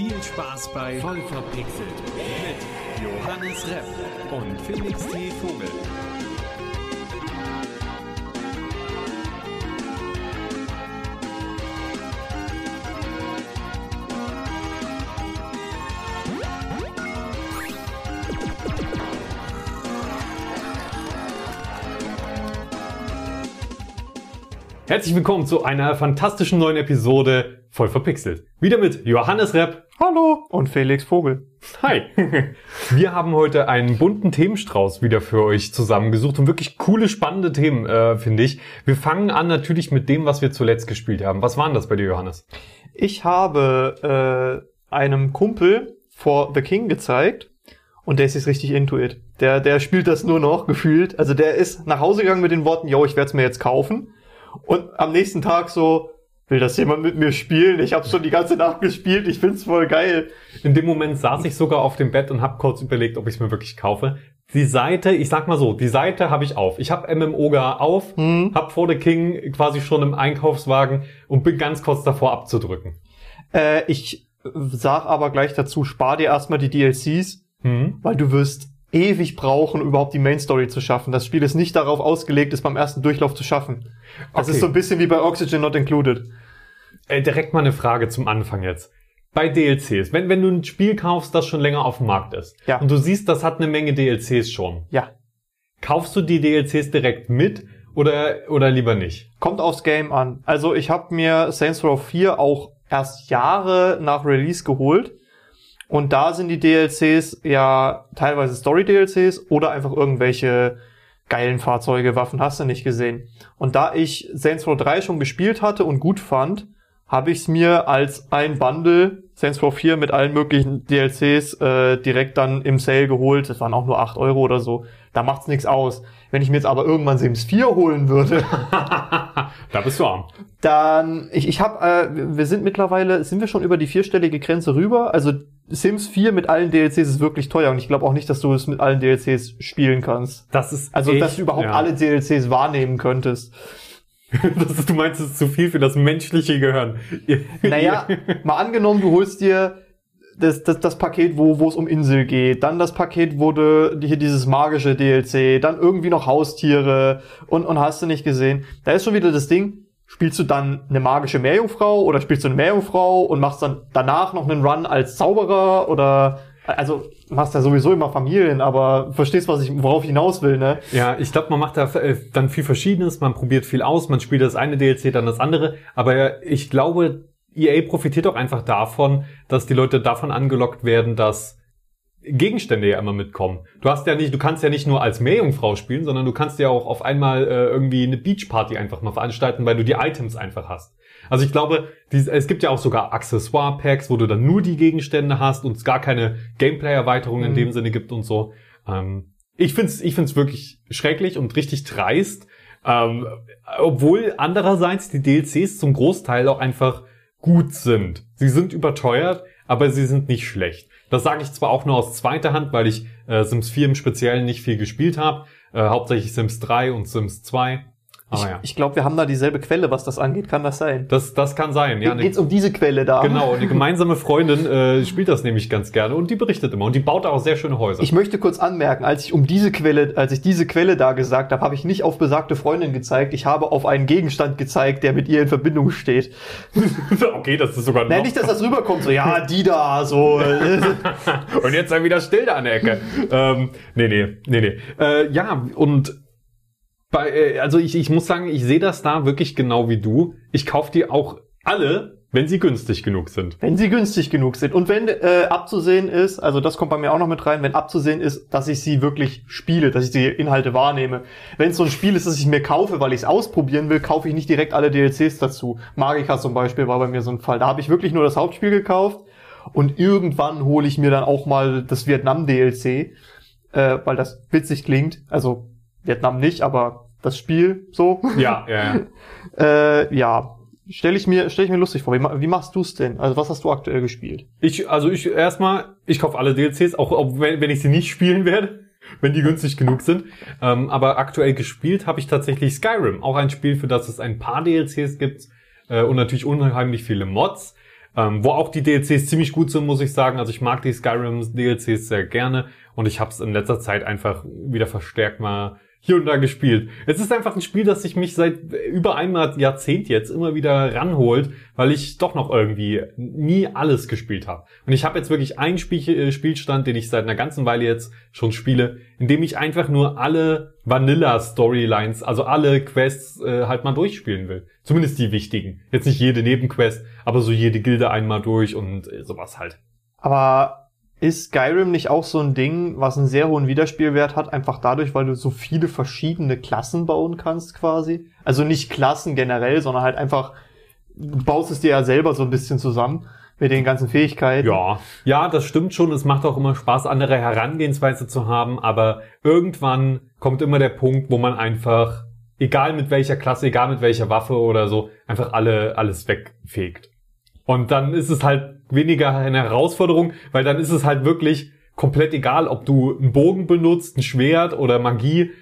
Viel Spaß bei Voll verpixelt mit Johannes Repp und Felix T. Vogel. Herzlich willkommen zu einer fantastischen neuen Episode voll verpixelt. Wieder mit Johannes Repp. Hallo und Felix Vogel. Hi. Wir haben heute einen bunten Themenstrauß wieder für euch zusammengesucht und wirklich coole, spannende Themen, äh, finde ich. Wir fangen an natürlich mit dem, was wir zuletzt gespielt haben. Was waren das bei dir, Johannes? Ich habe äh, einem Kumpel For the King gezeigt und der ist jetzt richtig into it. Der, der spielt das nur noch gefühlt. Also der ist nach Hause gegangen mit den Worten, yo, ich werde es mir jetzt kaufen. Und am nächsten Tag so, will das jemand mit mir spielen? Ich habe schon die ganze Nacht gespielt, ich find's voll geil. In dem Moment saß ich sogar auf dem Bett und habe kurz überlegt, ob ich es mir wirklich kaufe. Die Seite, ich sag mal so, die Seite habe ich auf. Ich habe MMOGA auf, Hm. hab vor The King quasi schon im Einkaufswagen und bin ganz kurz davor abzudrücken. Äh, ich sag aber gleich dazu, spar dir erstmal die DLCs, Hm? weil du wirst ewig brauchen, überhaupt die Main Story zu schaffen. Das Spiel ist nicht darauf ausgelegt, es beim ersten Durchlauf zu schaffen. Das Okay. ist so ein bisschen wie bei Oxygen Not Included. Äh, direkt mal eine Frage zum Anfang jetzt. Bei DLCs, wenn, wenn du ein Spiel kaufst, das schon länger auf dem Markt ist Ja. und du siehst, das hat eine Menge DLCs schon, Ja, kaufst du die DLCs direkt mit oder, oder lieber nicht? kommt aufs Game an. Also ich habe mir Saints Row 4 auch erst Jahre nach Release geholt. Und da sind die DLCs ja teilweise Story-DLCs oder einfach irgendwelche geilen Fahrzeuge, Waffen hast du nicht gesehen. Und da ich Saints Row 3 schon gespielt hatte und gut fand, habe ich es mir als ein Bundle Saints Row 4 mit allen möglichen DLCs äh, direkt dann im Sale geholt. Das waren auch nur 8 Euro oder so. Da macht's nichts aus. Wenn ich mir jetzt aber irgendwann Sims 4 holen würde, da bist du arm. dann, ich, ich habe, äh, wir sind mittlerweile, sind wir schon über die vierstellige Grenze rüber. Also Sims 4 mit allen DLCs ist wirklich teuer und ich glaube auch nicht, dass du es mit allen DLCs spielen kannst. Das ist Also, echt, dass du überhaupt ja. alle DLCs wahrnehmen könntest. das ist, du meinst, es ist zu viel für das menschliche Gehirn. Naja, mal angenommen, du holst dir das, das, das Paket, wo wo es um Insel geht, dann das Paket, wo du hier dieses magische DLC, dann irgendwie noch Haustiere und, und hast du nicht gesehen. Da ist schon wieder das Ding, spielst du dann eine magische Meerjungfrau oder spielst du eine Meerjungfrau und machst dann danach noch einen Run als Zauberer oder also machst ja sowieso immer Familien, aber verstehst, was ich, worauf ich hinaus will, ne? Ja, ich glaube, man macht da äh, dann viel Verschiedenes, man probiert viel aus, man spielt das eine DLC, dann das andere. Aber ich glaube, EA profitiert auch einfach davon, dass die Leute davon angelockt werden, dass Gegenstände ja immer mitkommen. Du hast ja nicht, du kannst ja nicht nur als Meerjungfrau spielen, sondern du kannst ja auch auf einmal äh, irgendwie eine Beachparty einfach mal veranstalten, weil du die Items einfach hast. Also ich glaube, dies, es gibt ja auch sogar Accessoire-Packs, wo du dann nur die Gegenstände hast und es gar keine Gameplay-Erweiterung in Mhm. dem Sinne gibt und so. Ähm, ich find's, ich find's wirklich schrecklich und richtig dreist. Ähm, obwohl andererseits die DLCs zum Großteil auch einfach gut sind. Sie sind überteuert, aber sie sind nicht schlecht. Das sage ich zwar auch nur aus zweiter Hand, weil ich äh, Sims 4 im Speziellen nicht viel gespielt habe. Äh, hauptsächlich Sims 3 und Sims 2. Ich ja, ich glaube, wir haben da dieselbe Quelle, was das angeht. Kann das sein? das, das kann sein. Ja, eine, Geht's um diese Quelle da? genau, eine gemeinsame Freundin äh, spielt das nämlich ganz gerne und die berichtet immer. Und die baut auch sehr schöne Häuser. Ich möchte kurz anmerken, als ich um diese Quelle, als ich diese Quelle da gesagt habe, habe ich nicht auf besagte Freundin gezeigt, ich habe auf einen Gegenstand gezeigt, der mit ihr in Verbindung steht. okay, das ist sogar Nein, noch. nicht, dass das rüberkommt, so, ja, die da, so. Und jetzt sei wieder still da an der Ecke. ähm, nee, nee, nee, nee. Äh, ja, und bei, äh, also ich, ich muss sagen, ich sehe das da wirklich genau wie du. Ich kaufe die auch alle, wenn sie günstig genug sind. wenn sie günstig genug sind. Und wenn äh, abzusehen ist, also das kommt bei mir auch noch mit rein, wenn abzusehen ist, dass ich sie wirklich spiele, dass ich die Inhalte wahrnehme. Wenn es so ein Spiel ist, das ich mir kaufe, weil ich es ausprobieren will, kaufe ich nicht direkt alle DLCs dazu. Magica zum Beispiel war bei mir so ein Fall. Da habe ich wirklich nur das Hauptspiel gekauft und irgendwann hole ich mir dann auch mal das Vietnam-DLC, äh, weil das witzig klingt. Also Vietnam nicht, aber das Spiel so. Ja, ja, ja. äh, ja. Stelle ich mir, stell ich mir lustig vor. Wie, wie machst du's denn? Also was hast du aktuell gespielt? Ich, also ich erstmal, ich kaufe alle DLCs, auch, auch wenn, wenn ich sie nicht spielen werde, wenn die günstig genug sind. Ähm, aber aktuell gespielt habe ich tatsächlich Skyrim, auch ein Spiel, für das es ein paar DLCs gibt äh, und natürlich unheimlich viele Mods. ähm, wo auch die DLCs ziemlich gut sind, muss ich sagen. Also ich mag die Skyrim DLCs sehr gerne und ich habe es in letzter Zeit einfach wieder verstärkt mal hier und da gespielt. Es ist einfach ein Spiel, das sich mich seit über einem Jahrzehnt jetzt immer wieder ranholt, weil ich doch noch irgendwie nie alles gespielt habe. Und ich habe jetzt wirklich einen Spiel, äh, Spielstand, den ich seit einer ganzen Weile jetzt schon spiele, in dem ich einfach nur alle Vanilla-Storylines, also alle Quests äh, halt mal durchspielen will. Zumindest die wichtigen. Jetzt nicht jede Nebenquest, aber so jede Gilde einmal durch und äh, sowas halt. Aber ist Skyrim nicht auch so ein Ding, was einen sehr hohen Wiederspielwert hat, einfach dadurch, weil du so viele verschiedene Klassen bauen kannst quasi? Also nicht Klassen generell, sondern halt einfach, du baust es dir ja selber so ein bisschen zusammen mit den ganzen Fähigkeiten. Ja, ja, das stimmt schon. Es macht auch immer Spaß, andere Herangehensweise zu haben, aber irgendwann kommt immer der Punkt, wo man einfach, egal mit welcher Klasse, egal mit welcher Waffe oder so, einfach alle, alles wegfegt. Und dann ist es halt weniger eine Herausforderung, weil dann ist es halt wirklich komplett egal, ob du einen Bogen benutzt, ein Schwert oder Magie.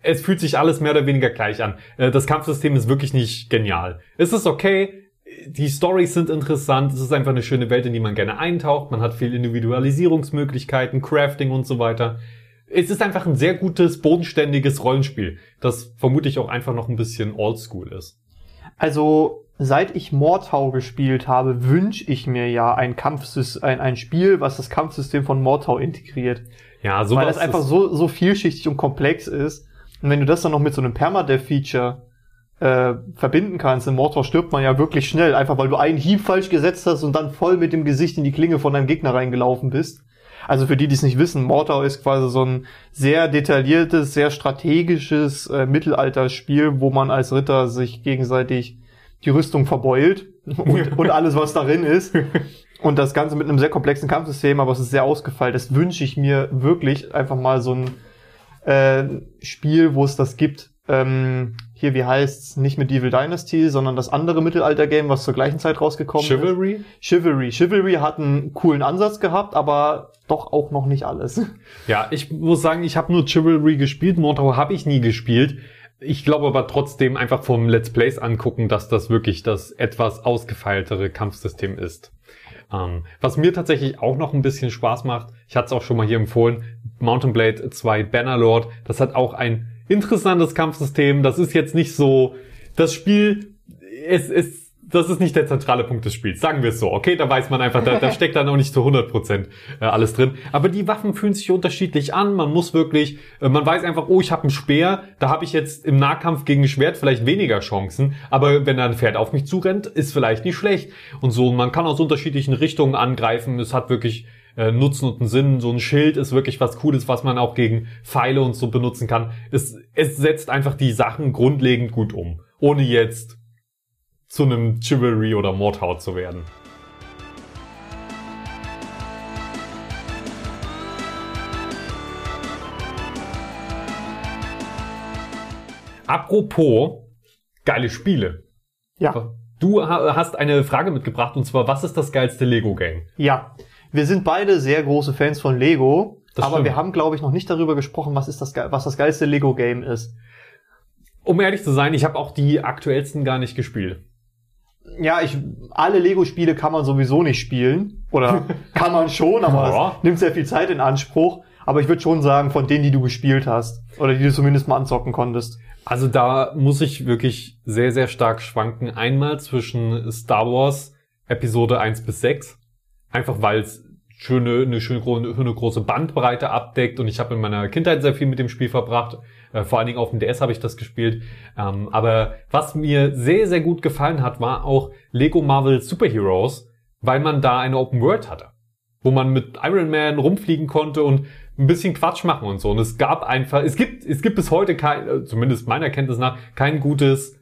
Es fühlt sich alles mehr oder weniger gleich an. Äh, das Kampfsystem ist wirklich nicht genial. Es ist okay, die Stories sind interessant, es ist einfach eine schöne Welt, in die man gerne eintaucht, man hat viel Individualisierungsmöglichkeiten, Crafting und so weiter. Es ist einfach ein sehr gutes, bodenständiges Rollenspiel, das vermutlich auch einfach noch ein bisschen oldschool ist. Also seit ich Mortau gespielt habe, wünsche ich mir ja ein Kampfsystem, ein, ein Spiel, was das Kampfsystem von Mortau integriert. Ja, so Weil das einfach so, so vielschichtig und komplex ist. Und wenn du das dann noch mit so einem Permadeath-Feature äh, verbinden kannst, in Mortau stirbt man ja wirklich schnell, einfach weil du einen Hieb falsch gesetzt hast und dann voll mit dem Gesicht in die Klinge von deinem Gegner reingelaufen bist. Also für die, die es nicht wissen, Mortau ist quasi so ein sehr detailliertes, sehr strategisches äh, Mittelalterspiel, wo man als Ritter sich gegenseitig die Rüstung verbeult und, und alles, was darin ist. Und das Ganze mit einem sehr komplexen Kampfsystem, aber es ist sehr ausgefeilt. Das wünsche ich mir wirklich einfach mal so ein äh, Spiel, wo es das gibt. Ähm, hier, wie heißt's? Nicht mit Evil Dynasty, sondern das andere Mittelalter-Game, was zur gleichen Zeit rausgekommen Chivalry? ist. Chivalry? Chivalry hat einen coolen Ansatz gehabt, aber doch auch noch nicht alles. Ja, ich muss sagen, ich habe nur Chivalry gespielt. Mortal habe ich nie gespielt. Ich glaube aber trotzdem einfach vom Let's Plays angucken, dass das wirklich das etwas ausgefeiltere Kampfsystem ist. Ähm, was mir tatsächlich auch noch ein bisschen Spaß macht, ich hatte es auch schon mal hier empfohlen, Mountain Blade 2 Bannerlord, das hat auch ein interessantes Kampfsystem. Das ist jetzt nicht so, das Spiel, es, es das ist nicht der zentrale Punkt des Spiels. Sagen wir es so. Okay, da weiß man einfach, da, da steckt dann auch nicht zu 100 Prozent äh, alles drin. Aber die Waffen fühlen sich unterschiedlich an. Man muss wirklich, äh, man weiß einfach, oh, ich habe einen Speer. Da habe ich jetzt im Nahkampf gegen ein Schwert vielleicht weniger Chancen. Aber wenn da ein Pferd auf mich zurennt, ist vielleicht nicht schlecht. Und so, man kann aus unterschiedlichen Richtungen angreifen. Es hat wirklich äh, Nutzen und einen Sinn. So ein Schild ist wirklich was Cooles, was man auch gegen Pfeile und so benutzen kann. Es, es setzt einfach die Sachen grundlegend gut um. Ohne jetzt zu einem Chivalry oder Mordhaut zu werden. Apropos geile Spiele. Ja. Du hast eine Frage mitgebracht und zwar, was ist das geilste Lego-Game? Ja. Wir sind beide sehr große Fans von Lego, Das aber stimmt. wir haben, glaube ich, noch nicht darüber gesprochen, was ist das, was das geilste Lego-Game ist. Um ehrlich zu sein, ich habe auch die aktuellsten gar nicht gespielt. Ja, ich, alle Lego-Spiele kann man sowieso nicht spielen. Oder kann man schon, aber Ja. es nimmt sehr viel Zeit in Anspruch. Aber ich würde schon sagen, von denen, die du gespielt hast. Oder die du zumindest mal anzocken konntest. Also da muss ich wirklich sehr, sehr stark schwanken. Einmal zwischen Star Wars Episode 1 bis 6. Einfach weil es schöne, eine schöne, eine große Bandbreite abdeckt und ich habe in meiner Kindheit sehr viel mit dem Spiel verbracht. Äh, vor allen Dingen auf dem DS habe ich das gespielt. Ähm, aber was mir sehr, sehr gut gefallen hat, war auch Lego Marvel Superheroes, weil man da eine Open World hatte. Wo man mit Iron Man rumfliegen konnte und ein bisschen Quatsch machen und so. Und es gab einfach, es gibt, es gibt bis heute kein, äh, zumindest meiner Kenntnis nach, kein gutes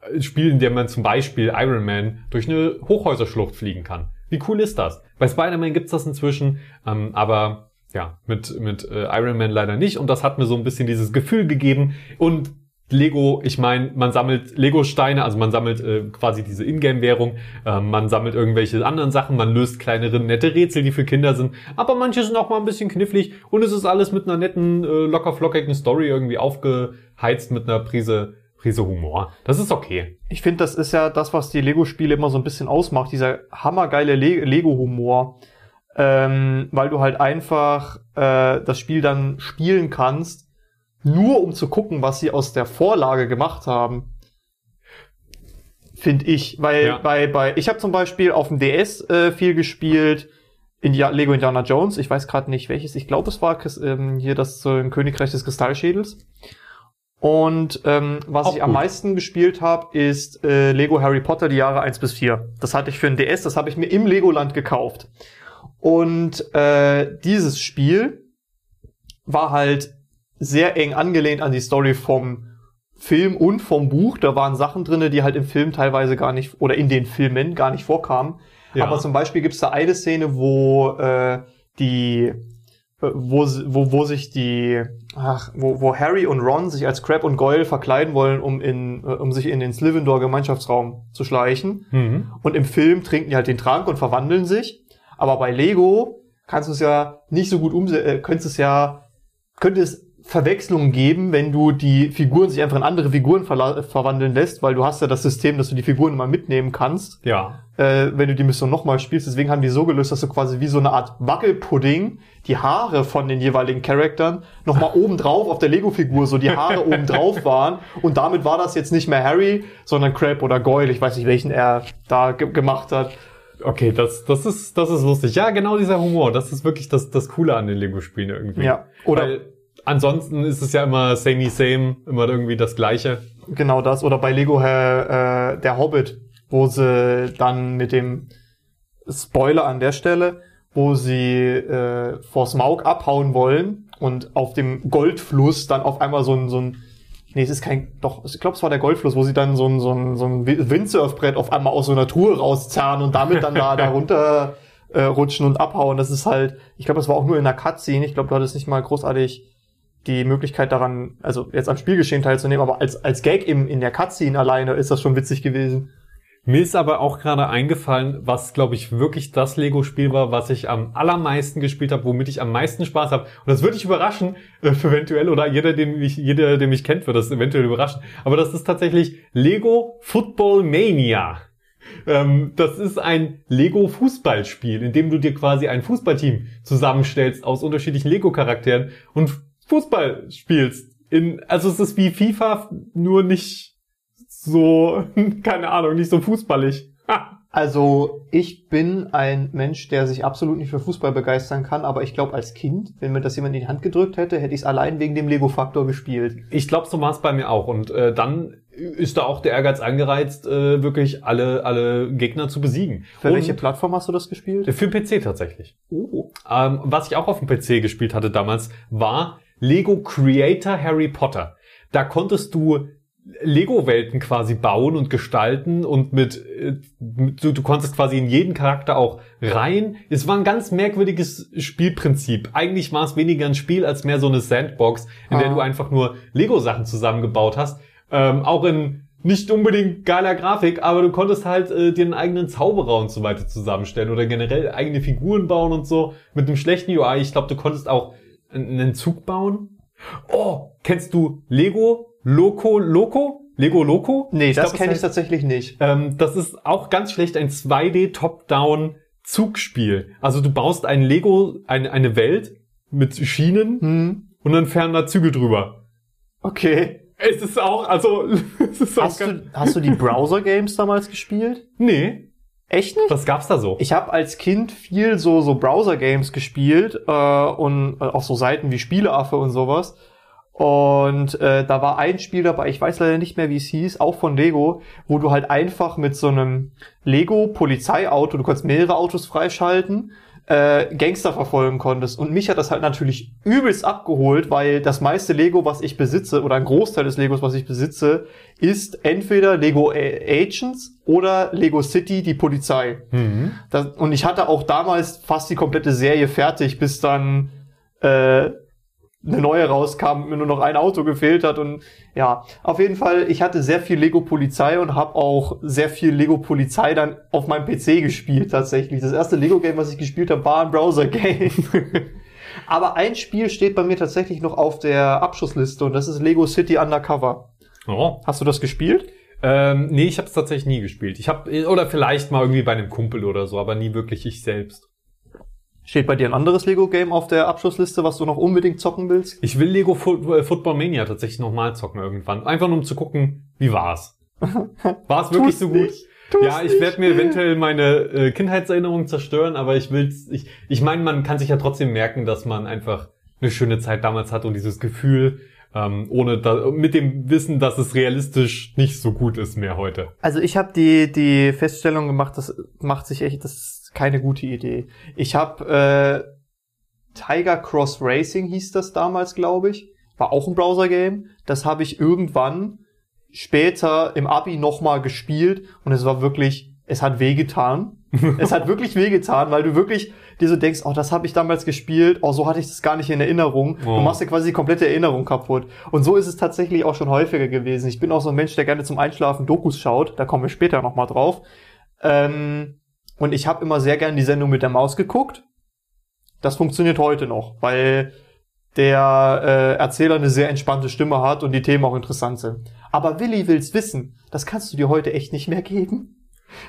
äh, Spiel, in dem man zum Beispiel Iron Man durch eine Hochhäuserschlucht fliegen kann. Wie cool ist das? Bei Spider-Man gibt's das inzwischen, ähm, aber ja, mit, mit äh, Iron Man leider nicht. Und das hat mir so ein bisschen dieses Gefühl gegeben. Und Lego, ich meine, man sammelt Lego-Steine, also man sammelt äh, quasi diese Ingame-Währung, ähm, man sammelt irgendwelche anderen Sachen, man löst kleinere, nette Rätsel, die für Kinder sind, aber manche sind auch mal ein bisschen knifflig und es ist alles mit einer netten, äh, locker flockigen Story irgendwie aufgeheizt mit einer Prise, Prise Humor. Das ist okay. Ich finde, das ist ja das, was die Lego-Spiele immer so ein bisschen ausmacht, dieser hammergeile Le Lego-Humor. Ähm, weil du halt einfach äh, das Spiel dann spielen kannst, nur um zu gucken, was sie aus der Vorlage gemacht haben. Finde ich. Weil Ja. bei, bei, ich habe zum Beispiel auf dem DS äh, viel gespielt. India Lego Indiana Jones, ich weiß gerade nicht welches, ich glaube es war ähm, hier das äh, Königreich des Kristallschädels. Und ähm, was Auch ich am gut. meisten gespielt habe, ist äh, Lego Harry Potter die Jahre 1 bis 4. Das hatte ich für ein DS, das habe ich mir im Legoland gekauft. Und äh, dieses Spiel war halt sehr eng angelehnt an die Story vom Film und vom Buch. Da waren Sachen drinne, die halt im Film teilweise gar nicht, oder in den Filmen gar nicht vorkamen. Ja. Aber zum Beispiel gibt's da eine Szene, wo äh, die, äh, wo, wo, wo sich die, ach, wo, wo Harry und Ron sich als Crab und Goyle verkleiden wollen, um in, äh, um sich in den Slytherin Gemeinschaftsraum zu schleichen. Mhm. Und im Film trinken die halt den Trank und verwandeln sich. Aber bei Lego kannst du es ja nicht so gut umsetzen, äh, könntest es ja, könnte es Verwechslungen geben, wenn du die Figuren sich einfach in andere Figuren verla- verwandeln lässt, weil du hast ja das System, dass du die Figuren immer mitnehmen kannst, Ja. äh, wenn du die Mission nochmal spielst. Deswegen haben die so gelöst, dass du quasi wie so eine Art Wackelpudding die Haare von den jeweiligen Charaktern nochmal oben drauf auf der Lego-Figur, so die Haare oben drauf waren. Und damit war das jetzt nicht mehr Harry, sondern Crab oder Goyle. Ich weiß nicht, welchen er da ge gemacht hat. Okay, das, das ist, das ist lustig. Ja, genau dieser Humor. Das ist wirklich das, das Coole an den Lego-Spielen irgendwie. Ja, oder Weil ansonsten ist es ja immer samey same, immer irgendwie das Gleiche. genau das. Oder bei Lego äh, äh, der Hobbit, wo sie dann mit dem Spoiler an der Stelle, wo sie äh, vor Smaug abhauen wollen und auf dem Goldfluss dann auf einmal so ein, so ein Nee, es ist kein, doch, ich glaube, es war der Goldfluss, wo sie dann so ein, so ein, so ein Windsurfbrett auf einmal aus so einer Truhe rauszerren und damit dann da, da runter äh, rutschen und abhauen. Das ist halt, ich glaube, das war auch nur in der Cutscene. Ich glaube, du hattest nicht mal großartig die Möglichkeit daran, also jetzt am Spielgeschehen teilzunehmen, aber als, als Gag im, in der Cutscene alleine ist das schon witzig gewesen. Mir ist aber auch gerade eingefallen, was, glaube ich, wirklich das Lego-Spiel war, was ich am allermeisten gespielt habe, womit ich am meisten Spaß habe. Und das würde ich überraschen, äh, eventuell, oder jeder, den mich, jeder, der mich kennt, wird das eventuell überraschen. Aber das ist tatsächlich Lego Football Mania. Ähm, das ist ein Lego-Fußballspiel, in dem du dir quasi ein Fußballteam zusammenstellst aus unterschiedlichen Lego-Charakteren und Fußball spielst. In, also es ist wie FIFA, nur nicht so, keine Ahnung, nicht so fußballig. Also, ich bin ein Mensch, der sich absolut nicht für Fußball begeistern kann, aber ich glaube, als Kind, wenn mir das jemand in die Hand gedrückt hätte, hätte ich es allein wegen dem Lego-Faktor gespielt. Ich glaube, so war es bei mir auch. Und äh, dann ist da auch der Ehrgeiz angereizt, äh, wirklich alle, alle Gegner zu besiegen. Für Und welche Plattform hast du das gespielt? Für den PC tatsächlich. Oh. Ähm, was ich auch auf dem PC gespielt hatte damals, war Lego Creator Harry Potter. Da konntest du Lego-Welten quasi bauen und gestalten und mit, äh, mit du, du konntest quasi in jeden Charakter auch rein. Es war ein ganz merkwürdiges Spielprinzip. Eigentlich war es weniger ein Spiel als mehr so eine Sandbox, in der Ah. du einfach nur Lego-Sachen zusammengebaut hast. Ähm, auch in nicht unbedingt geiler Grafik, aber du konntest halt äh, dir einen eigenen Zauberer und so weiter zusammenstellen oder generell eigene Figuren bauen und so mit einem schlechten UI. Ich glaube, du konntest auch einen Zug bauen. Oh, kennst du Lego Loco Loco? Lego Loco? Nee, das glaub, kenne ich heißt- tatsächlich nicht. ähm, das ist auch ganz schlecht ein 2D Top-Down Zugspiel. Also du baust ein Lego, eine, eine Welt mit Schienen Hm. und dann fahren da Züge drüber. Okay. Es ist auch, also, es ist auch Hast ganz, du, hast du die Browser-Games damals gespielt? nee, Echt nicht? was gab's da so? Ich habe als Kind viel so so Browser-Games gespielt äh, und äh, auch so Seiten wie Spieleaffe und sowas. Und äh, da war ein Spiel dabei, ich weiß leider nicht mehr, wie es hieß, auch von Lego, wo du halt einfach mit so einem Lego-Polizeiauto, du konntest mehrere Autos freischalten, äh, Gangster verfolgen konntest. Und mich hat das halt natürlich übelst abgeholt, weil das meiste Lego, was ich besitze, oder ein Großteil des Legos, was ich besitze, ist entweder Lego Agents oder Lego City, die Polizei. Mhm. Das, und ich hatte auch damals fast die komplette Serie fertig, bis dann äh, eine neue rauskam, mir nur noch ein Auto gefehlt hat und ja, auf jeden Fall, ich hatte sehr viel Lego Polizei und habe auch sehr viel Lego Polizei dann auf meinem PC gespielt tatsächlich. Das erste Lego Game, was ich gespielt habe, war ein Browser Game. Aber ein Spiel steht bei mir tatsächlich noch auf der Abschussliste und das ist Lego City Undercover. Oh. Hast du das gespielt? Ähm, nee, ich habe es tatsächlich nie gespielt. Ich habe oder vielleicht mal irgendwie bei einem Kumpel oder so, aber nie wirklich ich selbst. Steht bei dir ein anderes Lego-Game auf der Abschlussliste, was du noch unbedingt zocken willst? Ich will Lego äh, Football Mania tatsächlich nochmal zocken irgendwann. Einfach nur um zu gucken, wie war's. War es wirklich Tu's so gut? nicht. Tu's ja, ich werde mir eventuell meine äh, Kindheitserinnerungen zerstören, aber ich will's. Ich, ich meine, man kann sich ja trotzdem merken, dass man einfach eine schöne Zeit damals hat und dieses Gefühl, ähm, ohne da, mit dem Wissen, dass es realistisch nicht so gut ist mehr heute. Also ich habe die die Feststellung gemacht, das macht sich echt, das ist keine gute Idee. Ich habe äh, Tiger Cross Racing hieß das damals, glaube ich, war auch ein Browser-Game. Das habe ich irgendwann später im Abi nochmal gespielt und es war wirklich, es hat wehgetan. es hat wirklich wehgetan, weil du wirklich dir so denkst, oh, das habe ich damals gespielt, oh, so hatte ich das gar nicht in Erinnerung. Oh. Du machst dir quasi die komplette Erinnerung kaputt. Und so ist es tatsächlich auch schon häufiger gewesen. Ich bin auch so ein Mensch, der gerne zum Einschlafen Dokus schaut, da kommen wir später nochmal drauf. Ähm, und ich habe immer sehr gern die Sendung mit der Maus geguckt. Das funktioniert heute noch, weil der äh, Erzähler eine sehr entspannte Stimme hat und die Themen auch interessant sind. Aber Willi will's wissen. Das kannst du dir heute echt nicht mehr geben.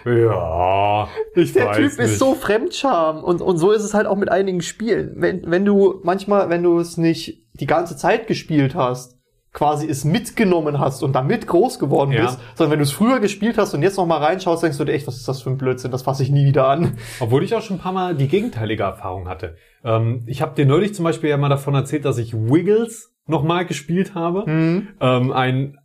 Ja, ich Der weiß Typ nicht. ist so Fremdscham und, und so ist es halt auch mit einigen Spielen. Wenn, wenn du manchmal, wenn du es nicht die ganze Zeit gespielt hast, quasi es mitgenommen hast und damit groß geworden Ja. bist, sondern wenn du es früher gespielt hast und jetzt noch mal reinschaust, denkst du dir echt, was ist das für ein Blödsinn, das fasse ich nie wieder an. Obwohl ich auch schon ein paar Mal die gegenteilige Erfahrung hatte. Ähm, ich habe dir neulich zum Beispiel ja mal davon erzählt, dass ich Wiggles nochmal gespielt habe. Hm. Ähm, ein,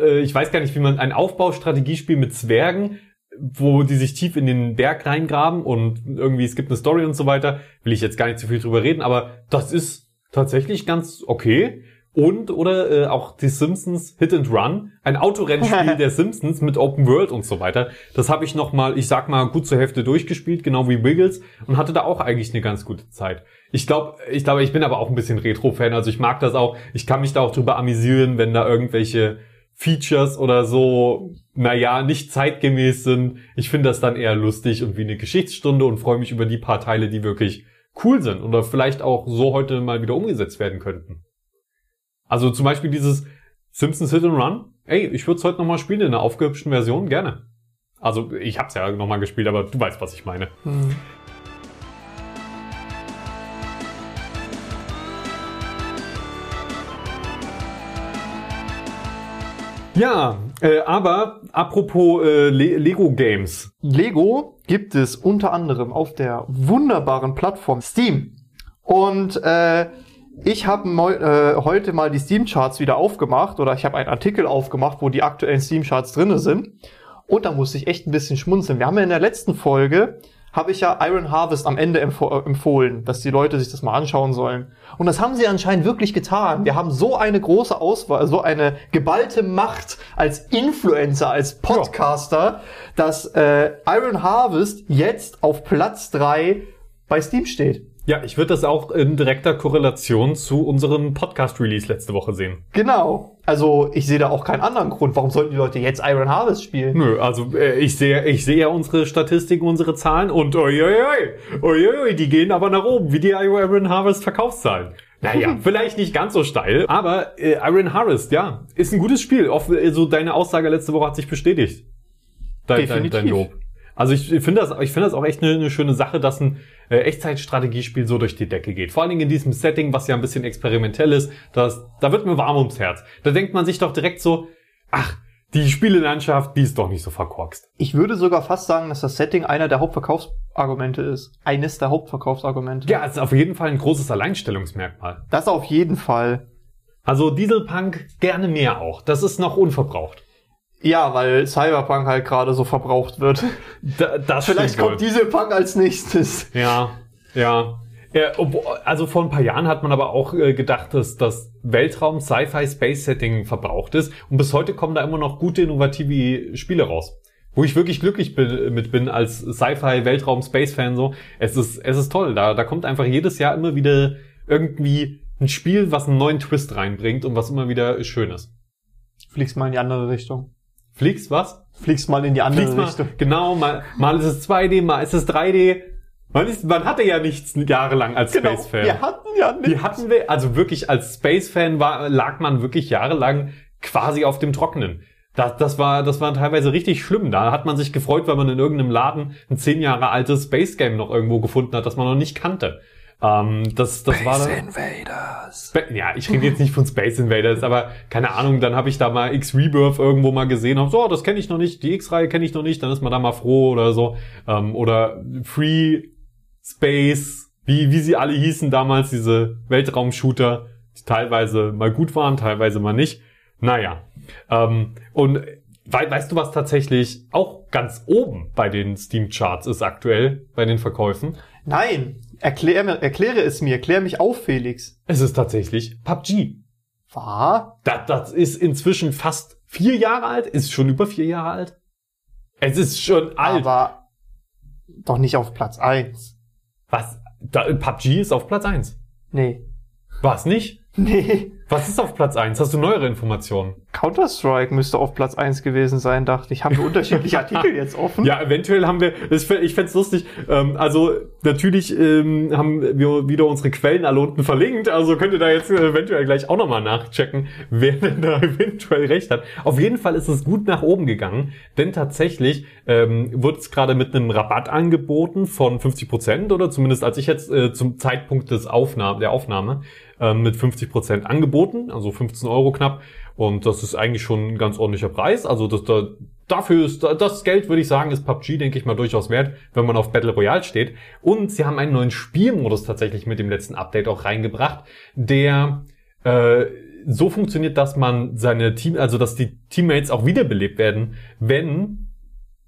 äh, ich weiß gar nicht, wie man, ein Aufbaustrategiespiel mit Zwergen, wo die sich tief in den Berg reingraben und irgendwie es gibt eine Story und so weiter. Will ich jetzt gar nicht zu viel drüber reden, aber das ist tatsächlich ganz okay. Und oder äh, auch die Simpsons Hit and Run, ein Autorennspiel der Simpsons mit Open World und so weiter. Das habe ich noch mal, ich sag mal, gut zur Hälfte durchgespielt, genau wie Wiggles und hatte da auch eigentlich eine ganz gute Zeit. Ich glaube, ich glaube, ich bin aber auch ein bisschen Retro-Fan, also ich mag das auch. Ich kann mich da auch drüber amüsieren, wenn da irgendwelche Features oder so, naja, nicht zeitgemäß sind. Ich finde das dann eher lustig und wie eine Geschichtsstunde und freue mich über die paar Teile, die wirklich cool sind oder vielleicht auch so heute mal wieder umgesetzt werden könnten. Also zum Beispiel dieses Simpsons Hit and Run. Ey, ich würde es heute nochmal spielen in einer aufgehübschten Version, gerne. Also ich hab's ja nochmal gespielt, aber du weißt, was ich meine. Ja, äh, aber apropos äh, Le Lego Games. Lego gibt es unter anderem auf der wunderbaren Plattform Steam. Und äh, ich habe äh, heute mal die Steam-Charts wieder aufgemacht oder ich habe einen Artikel aufgemacht, wo die aktuellen Steam-Charts drinne sind. Und da musste ich echt ein bisschen schmunzeln. Wir haben ja in der letzten Folge, habe ich ja Iron Harvest am Ende empf äh, empfohlen, dass die Leute sich das mal anschauen sollen. Und das haben sie anscheinend wirklich getan. Wir haben so eine große Auswahl, so eine geballte Macht als Influencer, als Podcaster, dass äh, Iron Harvest jetzt auf Platz drei bei Steam steht. Ja, ich würde das auch in direkter Korrelation zu unserem Podcast-Release letzte Woche sehen. Genau. Also ich sehe da auch keinen anderen Grund. Warum sollten die Leute jetzt Iron Harvest spielen? Nö, also äh, ich sehe ich sehe ja unsere Statistiken, unsere Zahlen und uiuiui, uiuiui, die gehen aber nach oben, wie die Iron Harvest Verkaufszahlen. Naja, vielleicht nicht ganz so steil, aber äh, Iron Harvest, ja, ist ein gutes Spiel. Off, also deine Aussage letzte Woche hat sich bestätigt. Dein, dein, Definitiv. dein Lob. Also ich finde das, ich finde das auch echt eine, eine schöne Sache, dass ein äh, Echtzeitstrategiespiel so durch die Decke geht. Vor allen Dingen in diesem Setting, was ja ein bisschen experimentell ist, das, da wird mir warm ums Herz. Da denkt man sich doch direkt so, ach, die Spielelandschaft, die ist doch nicht so verkorkst. Ich würde sogar fast sagen, dass das Setting einer der Hauptverkaufsargumente ist. Eines der Hauptverkaufsargumente. Ja, es ist auf jeden Fall ein großes Alleinstellungsmerkmal. Das auf jeden Fall. Also Dieselpunk gerne mehr auch. Das ist noch unverbraucht. Ja, weil Cyberpunk halt gerade so verbraucht wird. Da, das Vielleicht stimmt wohl. kommt Dieselpunk als nächstes. Ja, ja. Also vor ein paar Jahren hat man aber auch äh, gedacht, dass das Weltraum Sci-Fi Space Setting verbraucht ist und bis heute kommen da immer noch gute innovative Spiele raus. Wo ich wirklich glücklich bin, mit bin als Sci-Fi Weltraum Space Fan so. Es ist es ist toll, da da kommt einfach jedes Jahr immer wieder irgendwie ein Spiel, was einen neuen Twist reinbringt und was immer wieder schön ist. Fliegst mal in die andere Richtung. Fliegst was? Fliegst mal in die andere Fliegst mal, Richtung. genau, mal, mal ist es 2D, mal ist es 3D. Man, ist, man hatte ja nichts jahrelang als Genau. Space-Fan. Wir hatten ja Die nichts. hatten wir, also wirklich als Space-Fan war, lag man wirklich jahrelang quasi auf dem Trockenen. Das, das, war, das war teilweise richtig schlimm. Da hat man sich gefreut, weil man in irgendeinem Laden ein zehn Jahre altes Space Game noch irgendwo gefunden hat, das man noch nicht kannte. Ähm, das, das war dann, Invaders. Ja, ich rede jetzt nicht von Space Invaders, aber keine Ahnung, dann habe ich da mal X-Rebirth irgendwo mal gesehen, hab so, oh, das kenne ich noch nicht, die X-Reihe kenne ich noch nicht, dann ist man da mal froh oder so. Ähm, oder Free Space, wie, wie sie alle hießen damals, diese Weltraumshooter, die teilweise mal gut waren, teilweise mal nicht. Naja. Ähm, und we weißt du, was tatsächlich auch ganz oben bei den Steam-Charts ist aktuell, bei den Verkäufen? Nein, erklär, erkläre es mir, klär mich auf, Felix. Es ist tatsächlich PUBG. War? Das, das ist inzwischen fast vier Jahre alt, ist schon über vier Jahre alt. Es ist schon alt. Aber doch nicht auf Platz eins. Was? Da, PUBG ist auf Platz eins. Nee. Was nicht? Nee. Was ist auf Platz eins? Hast du neuere Informationen? Counter-Strike müsste auf Platz eins gewesen sein, dachte ich. Haben wir unterschiedliche Artikel jetzt offen? Ja, eventuell haben wir, ich fänd's lustig, ähm, also natürlich ähm, haben wir wieder unsere Quellen alle unten verlinkt, also könnt ihr da jetzt eventuell gleich auch nochmal nachchecken, wer denn da eventuell recht hat. Auf jeden Fall ist es gut nach oben gegangen, denn tatsächlich ähm, wird es gerade mit einem Rabatt angeboten von 50% oder zumindest als ich jetzt äh, zum Zeitpunkt des Aufnahme, der Aufnahme mit 50% angeboten, also 15 Euro knapp. Und das ist eigentlich schon ein ganz ordentlicher Preis. Also das, da, dafür ist das Geld, würde ich sagen, ist PUBG, denke ich mal, durchaus wert, wenn man auf Battle Royale steht. Und sie haben einen neuen Spielmodus tatsächlich mit dem letzten Update auch reingebracht, der äh, so funktioniert, dass man seine Team, also dass die Teammates auch wiederbelebt werden, wenn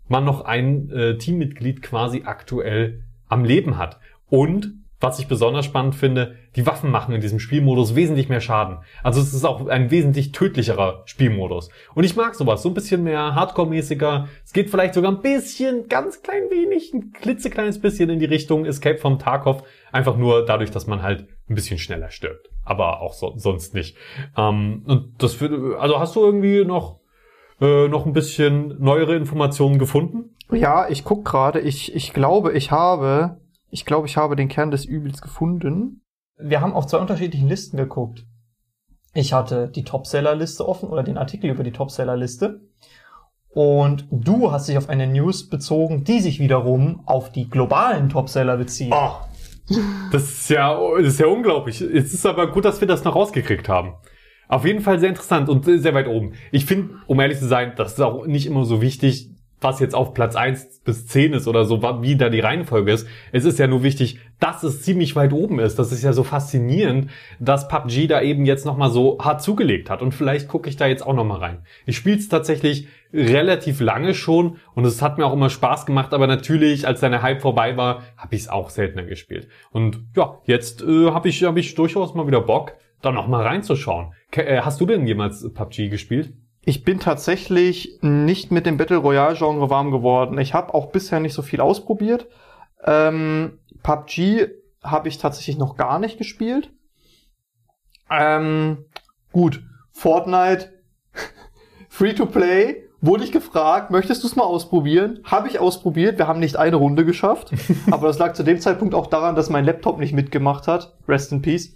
man noch ein äh, Teammitglied quasi aktuell am Leben hat. Und was ich besonders spannend finde, die Waffen machen in diesem Spielmodus wesentlich mehr Schaden. Also es ist auch ein wesentlich tödlicherer Spielmodus. Und ich mag sowas, so ein bisschen mehr Hardcore-mäßiger. Es geht vielleicht sogar ein bisschen, ganz klein wenig, ein klitzekleines bisschen in die Richtung Escape vom Tarkov. Einfach nur dadurch, dass man halt ein bisschen schneller stirbt. Aber auch so, sonst nicht. Ähm, und das für, also hast du irgendwie noch, äh, noch ein bisschen neuere Informationen gefunden? Ja, ich guck gerade. Ich, ich glaube, ich habe, ich glaube, ich habe den Kern des Übels gefunden. Wir haben auf zwei unterschiedlichen Listen geguckt. Ich hatte die Topseller-Liste offen oder den Artikel über die Topseller-Liste. Und du hast dich auf eine News bezogen, die sich wiederum auf die globalen Topseller bezieht. Oh, das ist ja, das ist ja unglaublich. Es ist aber gut, dass wir das noch rausgekriegt haben. Auf jeden Fall sehr interessant und sehr weit oben. Ich finde, um ehrlich zu sein, das ist auch nicht immer so wichtig, was jetzt auf Platz 1 bis 10 ist oder so, wie da die Reihenfolge ist. Es ist ja nur wichtig, dass es ziemlich weit oben ist. Das ist ja so faszinierend, dass PUBG da eben jetzt nochmal so hart zugelegt hat. Und vielleicht gucke ich da jetzt auch nochmal rein. Ich spiele es tatsächlich relativ lange schon und es hat mir auch immer Spaß gemacht, aber natürlich, als deine Hype vorbei war, habe ich es auch seltener gespielt. Und ja, jetzt äh, habe ich, hab ich durchaus mal wieder Bock, da nochmal reinzuschauen. Ke äh, hast du denn jemals PUBG gespielt? Ich bin tatsächlich nicht mit dem Battle Royale Genre warm geworden. Ich habe auch bisher nicht so viel ausprobiert. Ähm, PUBG habe ich tatsächlich noch gar nicht gespielt. Ähm, gut, Fortnite, Free to Play. Wurde ich gefragt, möchtest du es mal ausprobieren? Habe ich ausprobiert. Wir haben nicht eine Runde geschafft. aber das lag zu dem Zeitpunkt auch daran, dass mein Laptop nicht mitgemacht hat. Rest in Peace.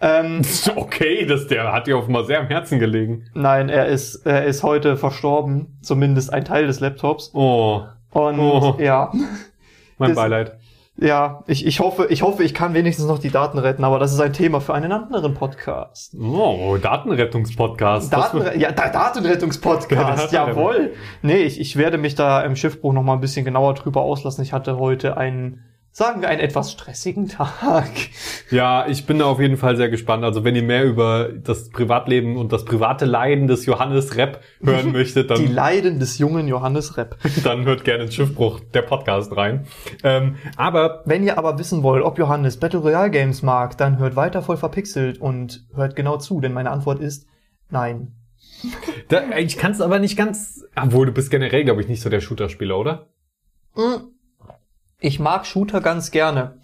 Ähm, Okay, das, der hat dir offenbar sehr am Herzen gelegen. Nein, er ist, er ist heute verstorben. Zumindest ein Teil des Laptops. Oh, Und Oh. ja, mein Das- Beileid. ja, ich, ich hoffe, ich hoffe, ich kann wenigstens noch die Daten retten, aber das ist ein Thema für einen anderen Podcast. Oh, Datenrettungspodcast. Daten, ja, da, Datenrettungspodcast, Ja, jawohl. Nee, ich, ich werde mich da im Schiffbruch noch mal ein bisschen genauer drüber auslassen. Ich hatte heute einen, sagen wir, einen etwas stressigen Tag. Ja, ich bin da auf jeden Fall sehr gespannt. Also wenn ihr mehr über das Privatleben und das private Leiden des Johannes Repp hören möchtet, Die dann, Leiden des jungen Johannes Repp. dann hört gerne ins Schiffbruch der Podcast rein. Ähm, aber Wenn ihr aber wissen wollt, ob Johannes Battle Royale Games mag, dann hört weiter voll verpixelt und hört genau zu, denn meine Antwort ist nein. da, ich kann es aber nicht ganz. Obwohl, du bist generell, glaube ich, nicht so der Shooter-Spieler, oder? Ich mag Shooter ganz gerne.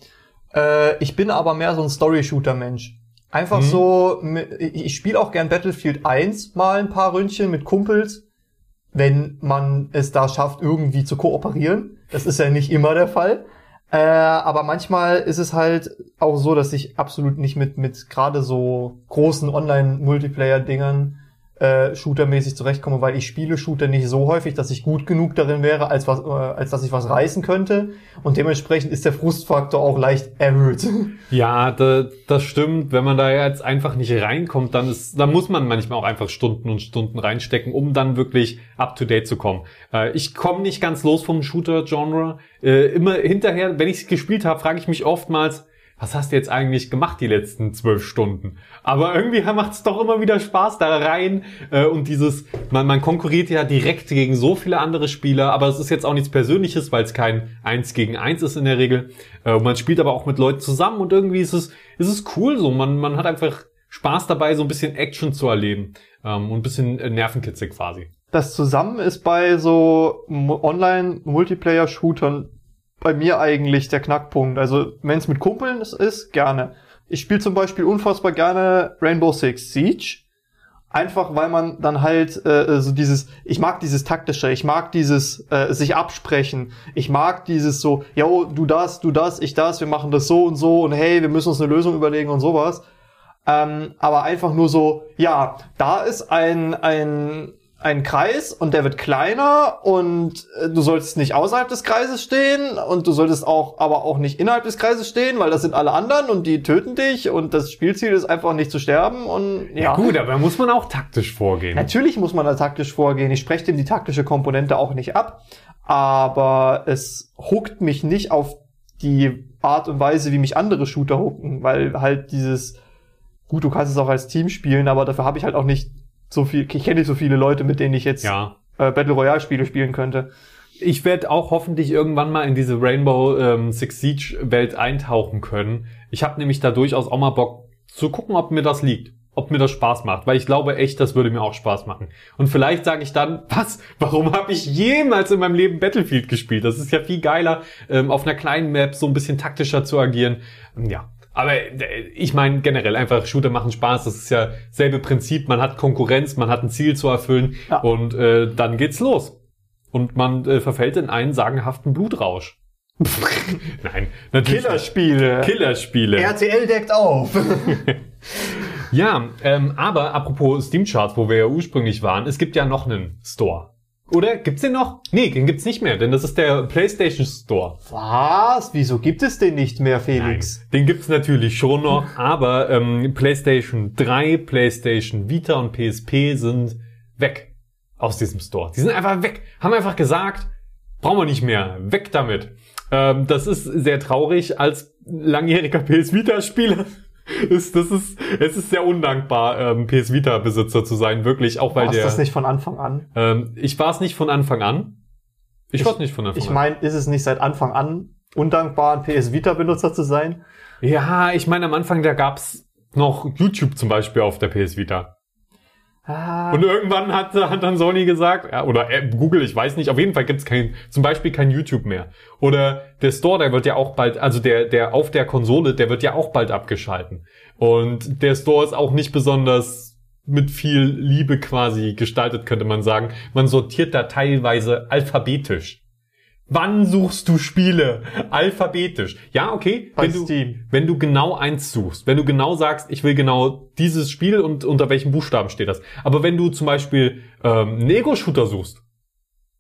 Äh, ich bin aber mehr so ein Story-Shooter-Mensch. Einfach Mhm. so, ich spiele auch gern Battlefield 1 mal ein paar Ründchen mit Kumpels, wenn man es da schafft, irgendwie zu kooperieren. Das ist ja nicht immer der Fall. Äh, aber manchmal ist es halt auch so, dass ich absolut nicht mit, mit gerade so großen Online-Multiplayer-Dingern äh, shootermäßig zurechtkomme, weil ich spiele Shooter nicht so häufig, dass ich gut genug darin wäre, als was, äh, als dass ich was reißen könnte. Und dementsprechend ist der Frustfaktor auch leicht erhöht. Ja, da, das stimmt. Wenn man da jetzt einfach nicht reinkommt, dann ist, dann muss man manchmal auch einfach Stunden und Stunden reinstecken, um dann wirklich up to date zu kommen. Äh, ich komme nicht ganz los vom Shooter-Genre. Äh, immer hinterher, wenn ich es gespielt habe, frage ich mich oftmals, was hast du jetzt eigentlich gemacht die letzten zwölf Stunden? Aber irgendwie macht es doch immer wieder Spaß da rein äh, und dieses, man, man konkurriert ja direkt gegen so viele andere Spieler, aber es ist jetzt auch nichts Persönliches, weil es kein Eins gegen Eins ist in der Regel. Äh, man spielt aber auch mit Leuten zusammen und irgendwie ist es, ist es cool so. Man, man hat einfach Spaß dabei, so ein bisschen Action zu erleben ähm, und ein bisschen äh, Nervenkitzig quasi. Das zusammen ist bei so Online-Multiplayer-Shootern bei mir eigentlich der Knackpunkt. Also wenn es mit Kumpeln ist, gerne. Ich spiele zum Beispiel unfassbar gerne Rainbow Six Siege. Einfach weil man dann halt äh, so dieses, ich mag dieses taktische, ich mag dieses äh, sich absprechen, ich mag dieses so, ja, du das, du das, ich das, wir machen das so und so und hey, wir müssen uns eine Lösung überlegen und sowas. Ähm, aber einfach nur so, ja, da ist ein, ein ein Kreis und der wird kleiner und äh, du solltest nicht außerhalb des Kreises stehen und du solltest auch aber auch nicht innerhalb des Kreises stehen, weil das sind alle anderen und die töten dich und das Spielziel ist einfach nicht zu sterben und ja. Ja gut, aber muss man auch taktisch vorgehen. Natürlich muss man da taktisch vorgehen. Ich spreche dem die taktische Komponente auch nicht ab, aber es huckt mich nicht auf die Art und Weise, wie mich andere Shooter hucken, weil halt dieses gut, du kannst es auch als Team spielen, aber dafür habe ich halt auch nicht so viel, ich kenne nicht so viele Leute, mit denen ich jetzt Ja. äh, Battle Royale Spiele spielen könnte. Ich werde auch hoffentlich irgendwann mal in diese Rainbow ähm, Six Siege Welt eintauchen können. Ich habe nämlich da durchaus auch mal Bock zu gucken, ob mir das liegt. Ob mir das Spaß macht, weil ich glaube echt, das würde mir auch Spaß machen. Und vielleicht sage ich dann, was, warum habe ich jemals in meinem Leben Battlefield gespielt? Das ist ja viel geiler, ähm, auf einer kleinen Map so ein bisschen taktischer zu agieren. Ja, aber äh, ich meine generell einfach Shooter machen Spaß. Das ist ja selbe Prinzip. Man hat Konkurrenz, man hat ein Ziel zu erfüllen Ja. und äh, dann geht's los. Und man äh, verfällt in einen sagenhaften Blutrausch. Nein, natürlich. Killerspiele. Killerspiele. RTL deckt auf. Ja, ähm, aber apropos Steam Charts, wo wir ja ursprünglich waren, es gibt ja noch einen Store. Oder gibt's den noch? Nee, den gibt's nicht mehr, denn das ist der PlayStation Store. Was? Wieso gibt es den nicht mehr, Felix? Nein, den gibt's natürlich schon noch, aber ähm, PlayStation 3, PlayStation Vita und PSP sind weg aus diesem Store. Die sind einfach weg. Haben einfach gesagt, brauchen wir nicht mehr. Weg damit. Ähm, das ist sehr traurig als langjähriger PS Vita-Spieler. Ist, das ist, es ist sehr undankbar, ähm, PS Vita-Besitzer zu sein, wirklich, auch weil Warst der. das nicht von Anfang an? Ähm, ich war es nicht von Anfang an. Ich, war es nicht von Anfang Ich an. meine, ist es nicht seit Anfang an undankbar, ein PS Vita-Benutzer zu sein? Ja, ich meine, am Anfang, da gab's noch YouTube zum Beispiel auf der PS Vita. Ah, Und irgendwann hat, hat dann Sony gesagt, ja, oder äh, Google, ich weiß nicht, auf jeden Fall gibt's kein, zum Beispiel kein YouTube mehr. Oder der Store, der wird ja auch bald, also der, der auf der Konsole, der wird ja auch bald abgeschalten. Und der Store ist auch nicht besonders mit viel Liebe quasi gestaltet, könnte man sagen. Man sortiert da teilweise alphabetisch. Wann suchst du Spiele? Alphabetisch. Ja, okay. Bei wenn du, Steam. wenn du genau eins suchst, wenn du genau sagst, ich will genau dieses Spiel und unter welchem Buchstaben steht das. Aber wenn du zum Beispiel ähm, einen Ego-Shooter suchst,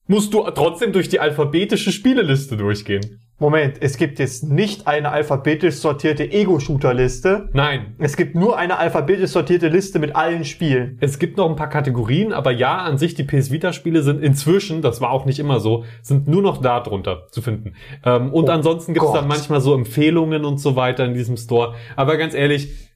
musst du trotzdem durch die alphabetische Spieleliste durchgehen. Moment, es gibt jetzt nicht eine alphabetisch sortierte Ego-Shooter-Liste. Nein. Es gibt nur eine alphabetisch sortierte Liste mit allen Spielen. Es gibt noch ein paar Kategorien, aber ja, an sich die PS Vita-Spiele sind inzwischen, das war auch nicht immer so, sind nur noch da drunter zu finden. Ähm, und Oh ansonsten gibt es dann manchmal so Empfehlungen und so weiter in diesem Store. Aber ganz ehrlich,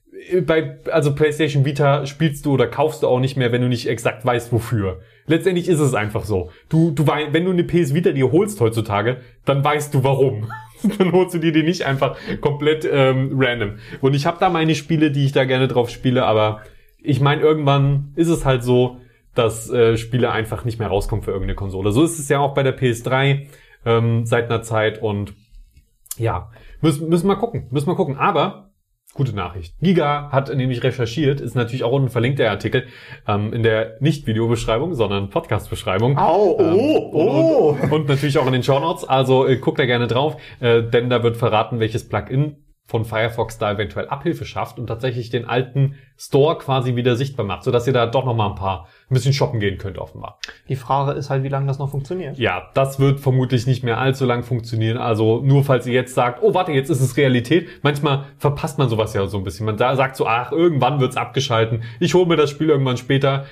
bei also PlayStation Vita spielst du oder kaufst du auch nicht mehr, wenn du nicht exakt weißt wofür. Letztendlich ist es einfach so. Du du wenn du eine PS Vita dir holst heutzutage, dann weißt du warum. dann holst du dir die nicht einfach komplett ähm, random. Und ich habe da meine Spiele, die ich da gerne drauf spiele, aber ich meine irgendwann ist es halt so, dass äh, Spiele einfach nicht mehr rauskommen für irgendeine Konsole. So ist es ja auch bei der PS3 ähm, seit einer Zeit und ja, müssen, müssen wir gucken, müssen wir gucken. Aber gute Nachricht. Giga hat nämlich recherchiert, ist natürlich auch unten verlinkt der Artikel ähm, in der nicht Videobeschreibung, sondern Podcast-Beschreibung. Au, Ähm, oh, oh. Und, und natürlich auch in den Shownotes. Also äh, guckt da gerne drauf, äh, denn da wird verraten, welches Plugin von Firefox da eventuell Abhilfe schafft und tatsächlich den alten Store quasi wieder sichtbar macht, sodass ihr da doch noch mal ein paar ein bisschen shoppen gehen könnt offenbar. Die Frage ist halt, wie lange das noch funktioniert. Ja, das wird vermutlich nicht mehr allzu lang funktionieren. Also nur falls ihr jetzt sagt, oh warte, jetzt ist es Realität. Manchmal verpasst man sowas ja so ein bisschen. Man sagt so, ach, irgendwann wird's abgeschalten. Ich hole mir das Spiel irgendwann später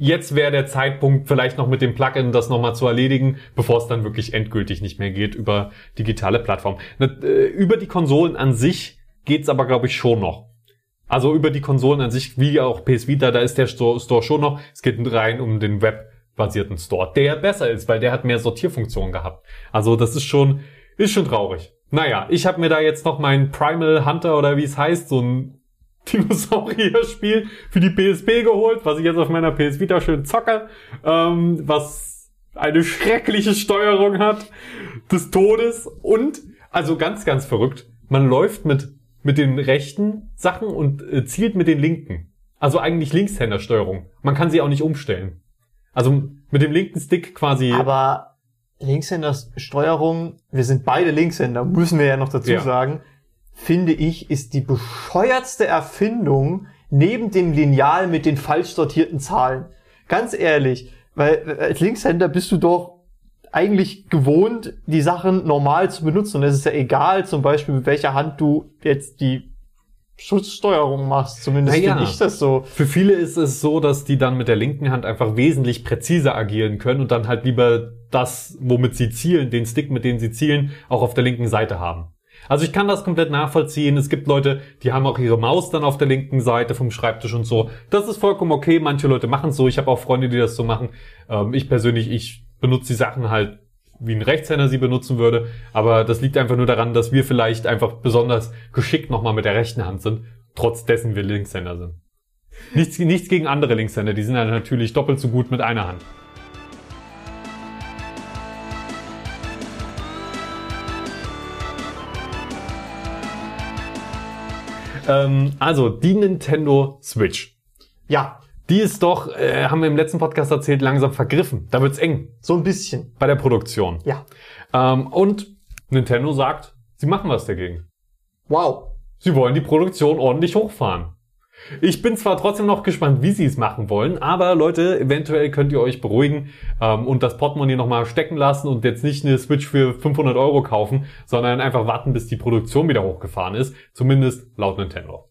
jetzt wäre der Zeitpunkt, vielleicht noch mit dem Plugin das nochmal zu erledigen, bevor es dann wirklich endgültig nicht mehr geht über digitale Plattformen. Äh, über die Konsolen an sich geht's aber, glaube ich, schon noch. Also über die Konsolen an sich, wie auch PS Vita, da ist der Store schon noch. Es geht rein um den webbasierten Store, der besser ist, weil der hat mehr Sortierfunktionen gehabt. Also das ist schon, ist schon traurig. Naja, ich habe mir da jetzt noch meinen Primal Hunter oder wie es heißt, so ein Dinosaurier-Spiel für die PSP geholt, was ich jetzt auf meiner PS Vita schön zocke, ähm, was eine schreckliche Steuerung hat des Todes und also ganz, ganz verrückt. Man läuft mit mit den rechten Sachen und äh, zielt mit den linken. Also eigentlich Linkshändersteuerung. Man kann sie auch nicht umstellen. Also mit dem linken Stick quasi. Aber Linkshändersteuerung, wir sind beide Linkshänder, müssen wir ja noch dazu ja. sagen finde ich, ist die bescheuertste Erfindung neben dem Lineal mit den falsch sortierten Zahlen. Ganz ehrlich, weil als Linkshänder bist du doch eigentlich gewohnt, die Sachen normal zu benutzen. Und es ist ja egal, zum Beispiel, mit welcher Hand du jetzt die Schutzsteuerung machst. Zumindest naja, finde ich das so. Für viele ist es so, dass die dann mit der linken Hand einfach wesentlich präziser agieren können und dann halt lieber das, womit sie zielen, den Stick, mit dem sie zielen, auch auf der linken Seite haben. Also ich kann das komplett nachvollziehen. Es gibt Leute, die haben auch ihre Maus dann auf der linken Seite vom Schreibtisch und so. Das ist vollkommen okay. Manche Leute machen es so. Ich habe auch Freunde, die das so machen. Ähm, ich persönlich, ich benutze die Sachen halt wie ein Rechtshänder sie benutzen würde. Aber das liegt einfach nur daran, dass wir vielleicht einfach besonders geschickt nochmal mit der rechten Hand sind, trotz dessen wir Linkshänder sind. Nichts, nichts gegen andere Linkshänder, die sind ja natürlich doppelt so gut mit einer Hand. Ähm, also, die Nintendo Switch. Ja. Die ist doch, äh, haben wir im letzten Podcast erzählt, langsam vergriffen. Da wird's eng. So ein bisschen. Bei der Produktion. Ja. Ähm, und Nintendo sagt, sie machen was dagegen. Wow. Sie wollen die Produktion ordentlich hochfahren. Ich bin zwar trotzdem noch gespannt, wie sie es machen wollen, aber Leute, eventuell könnt ihr euch beruhigen ähm, und das Portemonnaie nochmal stecken lassen und jetzt nicht eine Switch für 500 Euro kaufen, sondern einfach warten, bis die Produktion wieder hochgefahren ist. Zumindest laut Nintendo.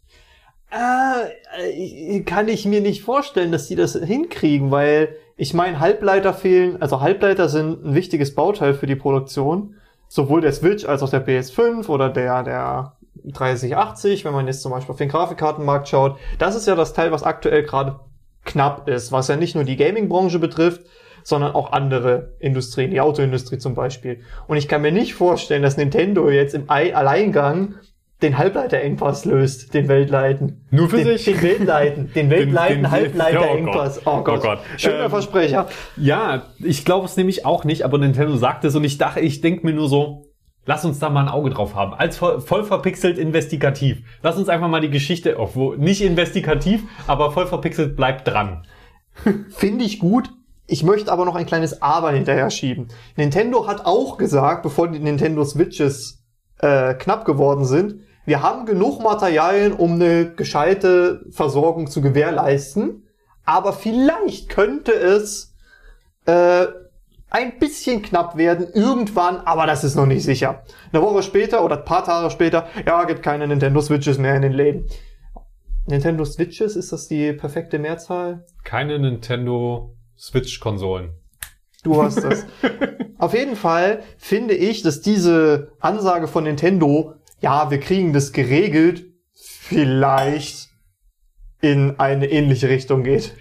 Äh, kann ich mir nicht vorstellen, dass die das hinkriegen, weil ich meine, Halbleiter fehlen, also Halbleiter sind ein wichtiges Bauteil für die Produktion, sowohl der Switch als auch der PS5 oder der, der 3080, wenn man jetzt zum Beispiel auf den Grafikkartenmarkt schaut. Das ist ja das Teil, was aktuell gerade knapp ist, was ja nicht nur die Gaming-Branche betrifft, sondern auch andere Industrien, die Autoindustrie zum Beispiel. Und ich kann mir nicht vorstellen, dass Nintendo jetzt im Alleingang den Halbleiterengpass löst, den weltleiten. Nur für den, sich? Den weltleiten, den weltleiten Halbleiterengpass. Oh, oh, Gott. oh Gott. Schöner ähm, Versprecher. Ja, ich glaube es nämlich auch nicht, aber Nintendo sagt es und ich dachte, ich denke mir nur so, Lass uns da mal ein Auge drauf haben. Als voll, voll verpixelt investigativ. Lass uns einfach mal die Geschichte, obwohl nicht investigativ, aber voll verpixelt bleibt dran. Finde ich gut. Ich möchte aber noch ein kleines Aber hinterher schieben. Nintendo hat auch gesagt, bevor die Nintendo Switches äh, knapp geworden sind, wir haben genug Materialien, um eine gescheite Versorgung zu gewährleisten. Aber vielleicht könnte es äh, ein bisschen knapp werden, irgendwann, aber das ist noch nicht sicher. Eine Woche später oder ein paar Tage später, ja, gibt keine Nintendo Switches mehr in den Läden. Nintendo Switches, ist das die perfekte Mehrzahl? Keine Nintendo Switch-Konsolen. Du hast das. Auf jeden Fall finde ich, dass diese Ansage von Nintendo, ja, wir kriegen das geregelt, vielleicht in eine ähnliche Richtung geht.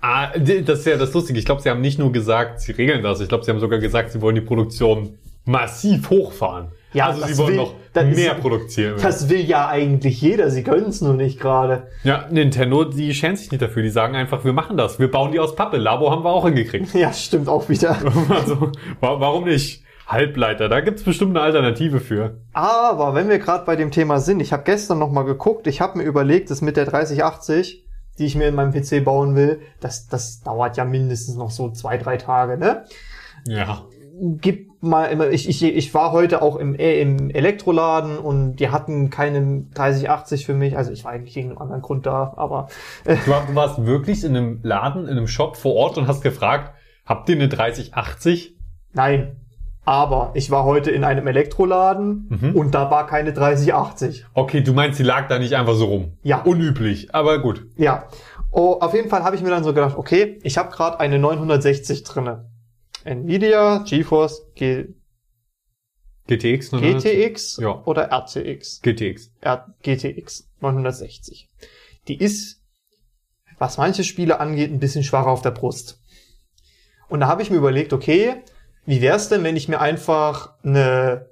Ah, das ist ja das Lustige. Ich glaube, sie haben nicht nur gesagt, sie regeln das. Ich glaube, sie haben sogar gesagt, sie wollen die Produktion massiv hochfahren. Ja, also sie wollen will, noch mehr ist, produzieren. Das will ja eigentlich jeder. Sie können es nur nicht gerade. Ja, Nintendo, die schämen sich nicht dafür. Die sagen einfach, wir machen das. Wir bauen die aus Pappe. Labo haben wir auch hingekriegt. Ja, stimmt auch wieder. also, warum nicht? Halbleiter, da gibt's bestimmt eine Alternative für. Aber wenn wir gerade bei dem Thema sind, ich habe gestern noch mal geguckt, ich habe mir überlegt, das mit der 3080 die ich mir in meinem PC bauen will, das, das dauert ja mindestens noch so zwei, drei Tage, ne? Ja. gib mal immer, ich, ich, ich war heute auch im, äh, im Elektroladen und die hatten keinen 3080 für mich, also ich war eigentlich wegen einem anderen Grund da, aber Du, war- du warst wirklich in einem Laden, in einem Shop vor Ort und hast gefragt, habt ihr eine 3080? nein. Aber ich war heute in einem Elektroladen Mhm. und da war keine 3080. Okay, du meinst, sie lag da nicht einfach so rum. Ja. Unüblich, aber gut. Ja. Oh, auf jeden Fall habe ich mir dann so gedacht, okay, ich habe gerade eine 960 drinne. Nvidia GeForce G GTX? ne? GTX Ja. oder RTX? GTX. R GTX 960. Die ist, was manche Spiele angeht, ein bisschen schwacher auf der Brust. Und da habe ich mir überlegt, okay, wie wär's denn, wenn ich mir einfach eine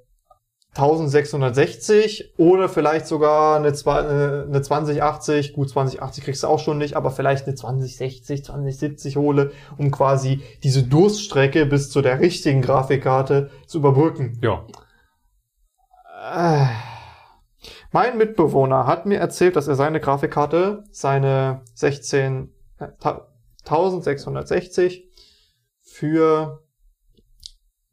1660 oder vielleicht sogar eine, äh, eine 2080, gut 2080 kriegst du auch schon nicht, aber vielleicht eine 2060, 2070 hole, um quasi diese Durststrecke bis zu der richtigen Grafikkarte zu überbrücken. Ja. Äh, Mein Mitbewohner hat mir erzählt, dass er seine Grafikkarte, seine 16, äh, ta- 1660 für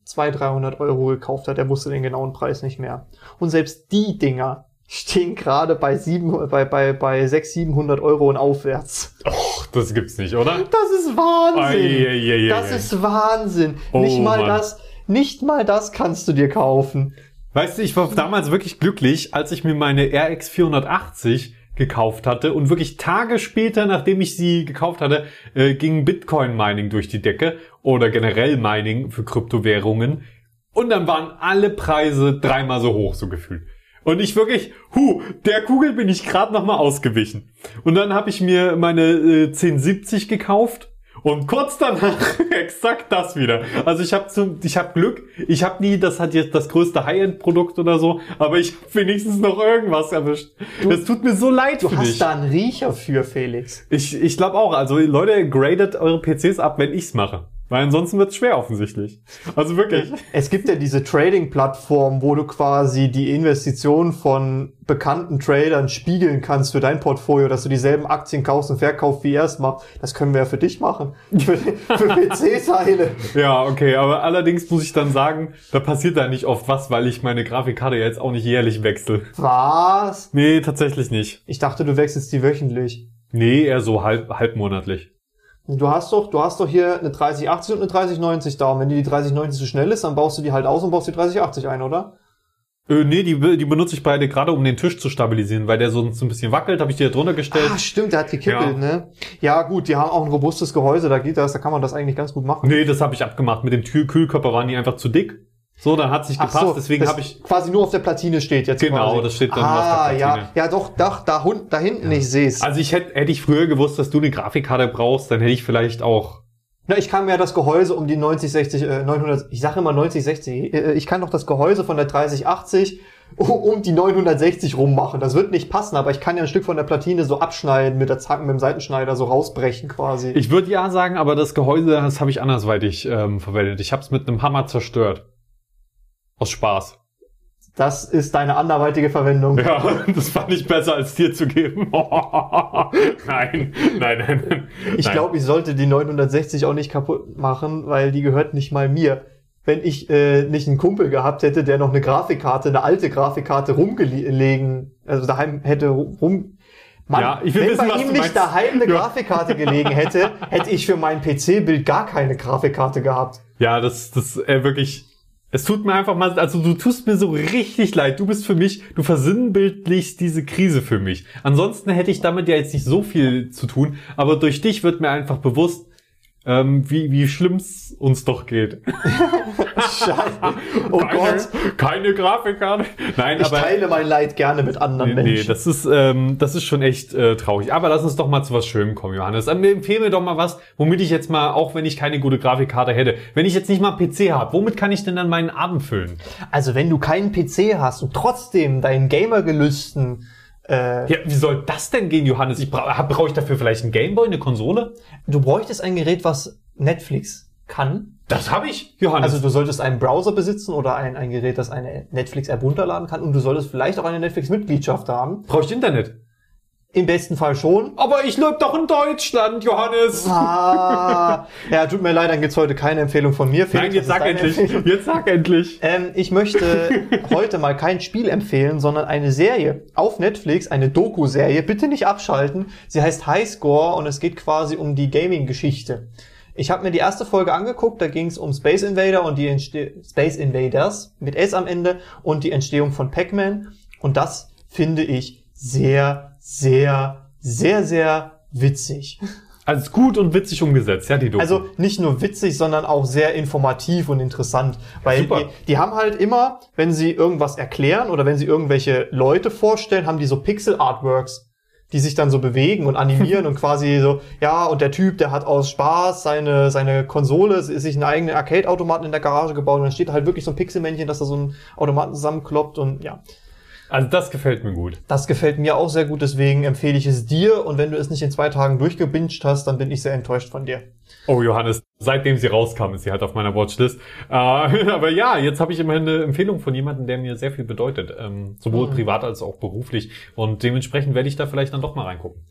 200, 300 Euro gekauft hat. Er wusste den genauen Preis nicht mehr. Und selbst die Dinger stehen gerade bei, sieben, bei, bei, bei 600, 700 Euro und aufwärts. Och, das gibt's nicht, oder? Das ist Wahnsinn. Eieieiei. Das ist Wahnsinn. Oh, nicht mal Mann. das, nicht mal das kannst du dir kaufen. Weißt du, ich war damals wirklich glücklich, als ich mir meine RX 480 gekauft hatte und wirklich Tage später, nachdem ich sie gekauft hatte, äh, ging Bitcoin Mining durch die Decke oder generell Mining für Kryptowährungen und dann waren alle Preise dreimal so hoch so gefühlt. Und ich wirklich, hu, der Kugel bin ich gerade noch mal ausgewichen. Und dann habe ich mir meine äh, 1070 gekauft und kurz danach exakt das wieder. Also ich habe ich hab Glück. Ich habe nie, das hat jetzt das größte High-End-Produkt oder so, aber ich hab wenigstens noch irgendwas erwischt. das tut mir so leid Du für hast dich. da einen Riecher für, Felix. Ich, ich glaube auch. Also Leute, gradet eure PCs ab, wenn ich's mache. Weil ansonsten wird's schwer offensichtlich. Also wirklich. Es gibt ja diese Trading-Plattform, wo du quasi die Investition von bekannten Tradern spiegeln kannst für dein Portfolio, dass du dieselben Aktien kaufst und verkaufst, wie er es macht. Das können wir ja für dich machen. Für, für PC-Teile. Ja, okay, aber allerdings muss ich dann sagen, da passiert da nicht oft was, weil ich meine Grafikkarte jetzt auch nicht jährlich wechsle. Was? Nee, tatsächlich nicht. Ich dachte, du wechselst die wöchentlich. Nee, eher so halb, halbmonatlich. Du hast doch, du hast doch hier eine 3080 und eine 3090 da. Und wenn die die 3090 zu schnell ist, dann baust du die halt aus und baust die 3080 ein, oder? Äh, nee, die, die benutze ich beide gerade, um den Tisch zu stabilisieren, weil der sonst ein bisschen wackelt, habe ich die da drunter gestellt. Ah, stimmt, der hat gekippelt, Ja. ne? Ja, gut, die haben auch ein robustes Gehäuse, da geht das, da kann man das eigentlich ganz gut machen. Nee, das habe ich abgemacht. Mit dem Kühlkörper waren die einfach zu dick. So, dann hat's nicht Ach gepasst, so, deswegen habe ich. quasi nur auf der Platine steht jetzt. Genau, quasi. das steht dann nur ah, auf der Platine. Ja, ja, doch, da, da, da hinten, ich seh's. Also ich hätte, hätte ich früher gewusst, dass du eine Grafikkarte brauchst, dann hätte ich vielleicht auch. Na, ich kann mir das Gehäuse um die 9060, äh, 900, ich sage immer 9060, äh, ich kann doch das Gehäuse von der 3080 um- die 960 rummachen. Das wird nicht passen, aber ich kann ja ein Stück von der Platine so abschneiden mit der Zacke, mit dem Seitenschneider so rausbrechen quasi. Ich würde ja sagen, aber das Gehäuse, das habe ich andersweitig ähm, verwendet. Ich habe es mit einem Hammer zerstört. Aus Spaß. Das ist deine anderweitige Verwendung. Ja, das fand ich besser, als dir zu geben. nein, nein, nein. nein. Ich glaube, ich sollte die 960 auch nicht kaputt machen, weil die gehört nicht mal mir. Wenn ich äh, nicht einen Kumpel gehabt hätte, der noch eine Grafikkarte, eine alte Grafikkarte rumgelegen, also daheim hätte rum. Mann, Ja, ich will wenn wissen, bei ihm nicht meinst. daheim eine Ja. Grafikkarte gelegen hätte, hätte ich für mein PC-Bild gar keine Grafikkarte gehabt. Ja, das, das, äh, wirklich. Es tut mir einfach mal, also du tust mir so richtig leid. Du bist für mich, du versinnbildlichst diese Krise für mich. Ansonsten hätte ich damit ja jetzt nicht so viel zu tun, aber durch dich wird mir einfach bewusst, ähm, wie, wie schlimm's uns doch geht. Scheiße. Oh keine, Gott. keine Grafikkarte. Nein, Ich aber. teile mein Leid gerne mit anderen Nee, nee, Menschen. das ist, ähm, das ist schon echt äh, traurig. Aber lass uns doch mal zu was Schönem kommen, Johannes. Ähm, empfehl mir doch mal was, womit ich jetzt mal, auch wenn ich keine gute Grafikkarte hätte, wenn ich jetzt nicht mal einen PC habe, womit kann ich denn dann meinen Abend füllen? Also wenn du keinen PC hast und trotzdem deinen Gamergelüsten äh, Ja, wie soll das denn gehen, Johannes? Ich bra brauche ich dafür vielleicht einen Gameboy, eine Konsole? du bräuchtest ein Gerät, was Netflix kann. Das habe ich, Johannes. Also du solltest einen Browser besitzen oder ein, ein Gerät, das eine Netflix-App runterladen kann und du solltest vielleicht auch eine Netflix-Mitgliedschaft haben. brauche ich Internet? Im besten Fall schon. Aber ich lebe doch in Deutschland, Johannes. Ah, ja, tut mir leid, dann gibt's heute keine Empfehlung von mir. Felix, Nein, jetzt sag endlich. Empfehlung? Jetzt sag endlich. Ähm, ich möchte heute mal kein Spiel empfehlen, sondern eine Serie auf Netflix, eine Doku-Serie. Bitte nicht abschalten. Sie heißt Highscore und es geht quasi um die Gaming-Geschichte. Ich habe mir die erste Folge angeguckt, da ging es um Space Invader und die Entste Space Invaders mit S am Ende und die Entstehung von Pac-Man. Und das finde ich sehr, sehr, sehr, sehr witzig. Also gut und witzig umgesetzt, ja, die Doku. Also nicht nur witzig, sondern auch sehr informativ und interessant. Weil Super. die, die haben halt immer, wenn sie irgendwas erklären oder wenn sie irgendwelche Leute vorstellen, haben die so Pixel-Artworks, die sich dann so bewegen und animieren und quasi so, ja, und der Typ, der hat aus Spaß seine, seine Konsole, ist sich einen eigenen Arcade-Automaten in der Garage gebaut und dann steht halt wirklich so ein Pixelmännchen, dass da so ein Automaten zusammenkloppt und ja. Also das gefällt mir gut. Das gefällt mir auch sehr gut, deswegen empfehle ich es dir und wenn du es nicht in zwei Tagen durchgebinged hast, dann bin ich sehr enttäuscht von dir. Oh, Johannes, seitdem sie rauskam, ist sie halt auf meiner Watchlist. Äh, aber ja, jetzt habe ich immerhin eine Empfehlung von jemandem, der mir sehr viel bedeutet. Ähm, sowohl Mhm. privat als auch beruflich. Und dementsprechend werde ich da vielleicht dann doch mal reingucken.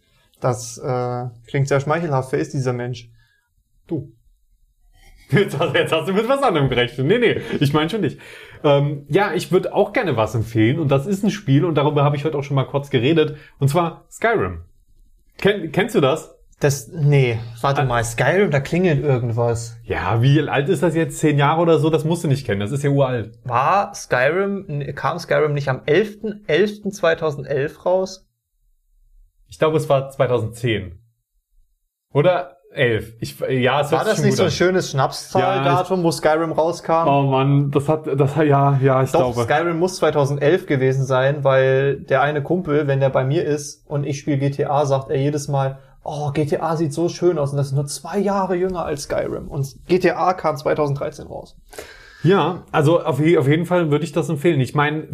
Das äh, klingt sehr schmeichelhaft. Wer ist dieser Mensch? Du. Jetzt hast, jetzt hast du mit was anderem gerechnet. Nee, nee, ich meine schon nicht. Ähm, ja, ich würde auch gerne was empfehlen. Und das ist ein Spiel, und darüber habe ich heute auch schon mal kurz geredet. Und zwar Skyrim. Ken, kennst du das? Das, nee, warte mal, Skyrim, da klingelt irgendwas. Ja, wie alt ist das jetzt? Zehn Jahre oder so? Das musst du nicht kennen. Das ist ja uralt. War Skyrim, kam Skyrim nicht am 11.11.2011 raus? Ich glaube, es war 2010. Oder 11. Ich, ja, es War das nicht so ein schönes Schnapszahldatum, wo Skyrim rauskam? Oh Mann, das hat, das hat, ja, ja, ich Doch, glaube. Skyrim muss 2011 gewesen sein, weil der eine Kumpel, wenn der bei mir ist und ich spiele GTA, sagt er jedes Mal, oh, GTA sieht so schön aus und das ist nur zwei Jahre jünger als Skyrim. Und GTA kam 2013 raus. Ja, also auf, auf jeden Fall würde ich das empfehlen. Ich meine,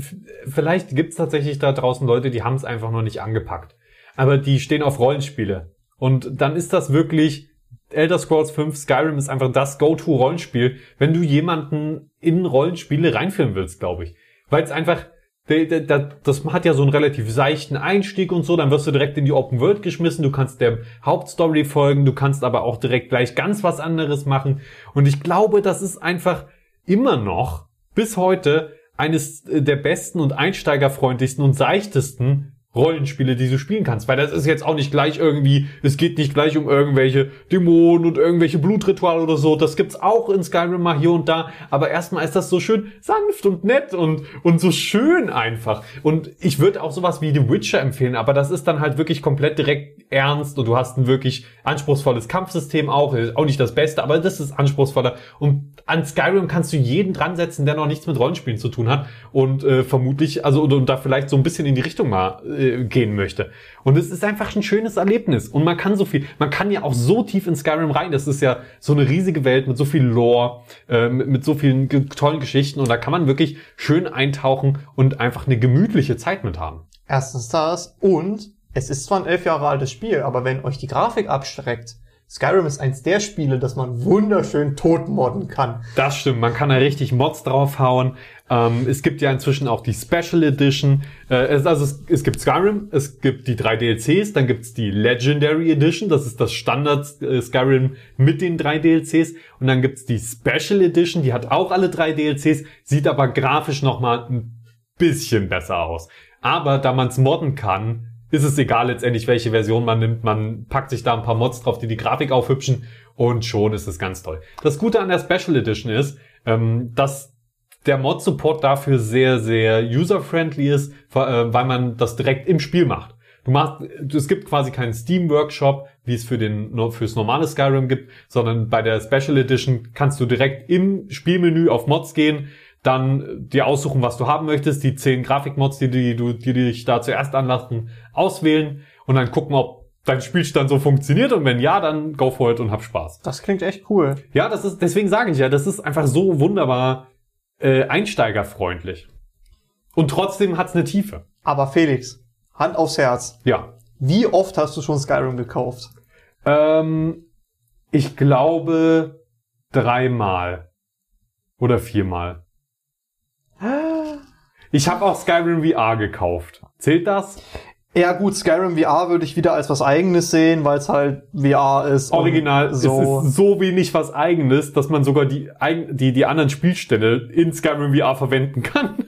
vielleicht gibt's tatsächlich da draußen Leute, die haben es einfach noch nicht angepackt. Aber die stehen auf Rollenspiele. Und dann ist das wirklich, Elder Scrolls 5, Skyrim ist einfach das Go-To-Rollenspiel, wenn du jemanden in Rollenspiele reinführen willst, glaube ich. Weil es einfach, das hat ja so einen relativ seichten Einstieg und so, dann wirst du direkt in die Open World geschmissen, du kannst der Hauptstory folgen, du kannst aber auch direkt gleich ganz was anderes machen. Und ich glaube, das ist einfach immer noch bis heute eines der besten und einsteigerfreundlichsten und seichtesten Rollenspiele, die du spielen kannst. Weil das ist jetzt auch nicht gleich irgendwie, es geht nicht gleich um irgendwelche Dämonen und irgendwelche Blutrituale oder so. Das gibt's auch in Skyrim mal hier und da. Aber erstmal ist das so schön sanft und nett und, und so schön einfach. Und ich würde auch sowas wie The Witcher empfehlen, aber das ist dann halt wirklich komplett direkt ernst und du hast ein wirklich anspruchsvolles Kampfsystem auch. Ist Auch nicht das Beste, aber das ist anspruchsvoller. Und an Skyrim kannst du jeden dran setzen, der noch nichts mit Rollenspielen zu tun hat und äh, vermutlich, also und, und da vielleicht so ein bisschen in die Richtung mal äh, gehen möchte. Und es ist einfach ein schönes Erlebnis. Und man kann so viel, man kann ja auch so tief in Skyrim rein. Das ist ja so eine riesige Welt mit so viel Lore, äh, mit, mit so vielen tollen Geschichten. Und da kann man wirklich schön eintauchen und einfach eine gemütliche Zeit mit haben. Erstens das und es ist zwar ein elf Jahre altes Spiel, aber wenn euch die Grafik abschreckt, Skyrim ist eins der Spiele, das man wunderschön totmodden kann. Das stimmt, man kann da richtig Mods draufhauen. Ähm, es gibt ja inzwischen auch die Special Edition. Äh, es, also es, es gibt Skyrim, es gibt die drei DLCs, dann gibt's die Legendary Edition, das ist das Standard äh, Skyrim mit den drei DLCs. Und dann gibt's die Special Edition, die hat auch alle drei DLCs, sieht aber grafisch nochmal ein bisschen besser aus. Aber da man's modden kann, ist es egal letztendlich, welche Version man nimmt. Man packt sich da ein paar Mods drauf, die die Grafik aufhübschen und schon ist es ganz toll. Das Gute an der Special Edition ist, ähm, dass der Mod-Support dafür sehr, sehr user-friendly ist, äh, weil man das direkt im Spiel macht. Du machst, es gibt quasi keinen Steam-Workshop, wie es für den, fürs normale Skyrim gibt, sondern bei der Special Edition kannst du direkt im Spielmenü auf Mods gehen, dann dir aussuchen, was du haben möchtest, die zehn Grafikmods, die, die du, die dich da zuerst anlassen, auswählen und dann gucken, ob dein Spielstand so funktioniert und wenn ja, dann go for it und hab Spaß. Das klingt echt cool. Ja, das ist, deswegen sage ich ja, das ist einfach so wunderbar äh, einsteigerfreundlich. Und trotzdem hat's eine Tiefe. Aber Felix, Hand aufs Herz. Ja. Wie oft hast du schon Skyrim gekauft? Ähm, ich glaube dreimal. Oder viermal. Ich habe auch Skyrim VR gekauft. Zählt das? Ja gut, Skyrim VR würde ich wieder als was eigenes sehen, weil es halt VR ist. Original, so. es ist so wenig was eigenes, dass man sogar die, die, die anderen Spielstände in Skyrim VR verwenden kann.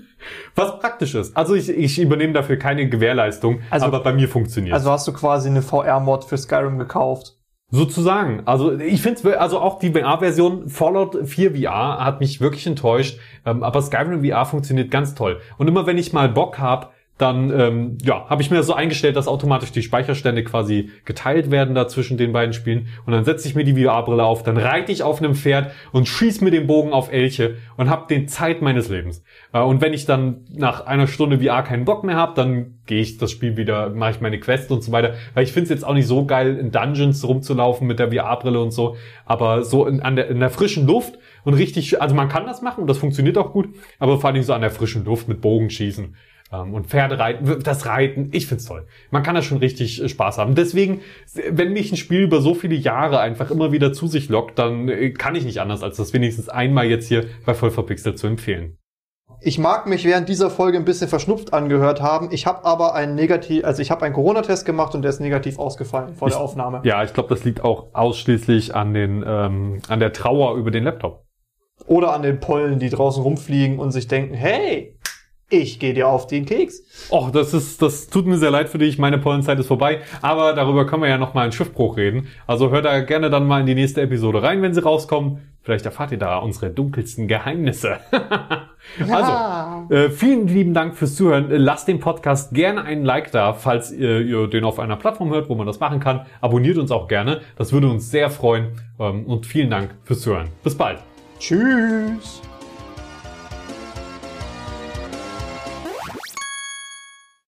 Was praktisch ist. Also ich, ich übernehme dafür keine Gewährleistung, Also- aber bei mir funktioniert Also hast du quasi eine VR-Mod für Skyrim gekauft. Sozusagen. Also ich finde also auch die VR-Version Fallout 4 VR hat mich wirklich enttäuscht, ähm, aber Skyrim VR funktioniert ganz toll. Und immer wenn ich mal Bock hab, dann ähm, ja, habe ich mir das so eingestellt, dass automatisch die Speicherstände quasi geteilt werden da zwischen den beiden Spielen. Und dann setze ich mir die VR-Brille auf, dann reite ich auf einem Pferd und schieß mir den Bogen auf Elche und habe den Zeit meines Lebens. Äh, und wenn ich dann nach einer Stunde VR keinen Bock mehr habe, dann gehe ich das Spiel wieder, mache ich meine Quest und so weiter. Weil ich finde es jetzt auch nicht so geil, in Dungeons rumzulaufen mit der VR-Brille und so. Aber so in, an der, in der frischen Luft und richtig, also man kann das machen und das funktioniert auch gut, aber vor allem so an der frischen Luft mit Bogenschießen ähm, und Pferdereiten, das Reiten, ich find's toll. Man kann da schon richtig äh, Spaß haben. Deswegen, wenn mich ein Spiel über so viele Jahre einfach immer wieder zu sich lockt, dann äh, kann ich nicht anders, als das wenigstens einmal jetzt hier bei Vollverpixelt zu empfehlen. Ich mag mich während dieser Folge ein bisschen verschnupft angehört haben. Ich habe aber einen negativ, also ich habe einen Corona-Test gemacht und der ist negativ ausgefallen vor Ich- der Aufnahme. Ja, ich glaube, das liegt auch ausschließlich an den ähm, an der Trauer über den Laptop. Oder an den Pollen, die draußen rumfliegen und sich denken, hey, ich gehe dir auf den Keks. Och, das ist, das tut mir sehr leid für dich. Meine Pollenzeit ist vorbei. Aber darüber können wir ja noch mal in Schiffbruch reden. Also hört da gerne dann mal in die nächste Episode rein, wenn sie rauskommt. Vielleicht erfahrt ihr da unsere dunkelsten Geheimnisse. Also, äh, vielen lieben Dank fürs Zuhören. Lasst dem Podcast gerne einen Like da, falls ihr, ihr den auf einer Plattform hört, wo man das machen kann. Abonniert uns auch gerne. Das würde uns sehr freuen. Ähm, und vielen Dank fürs Zuhören. Bis bald. Tschüss.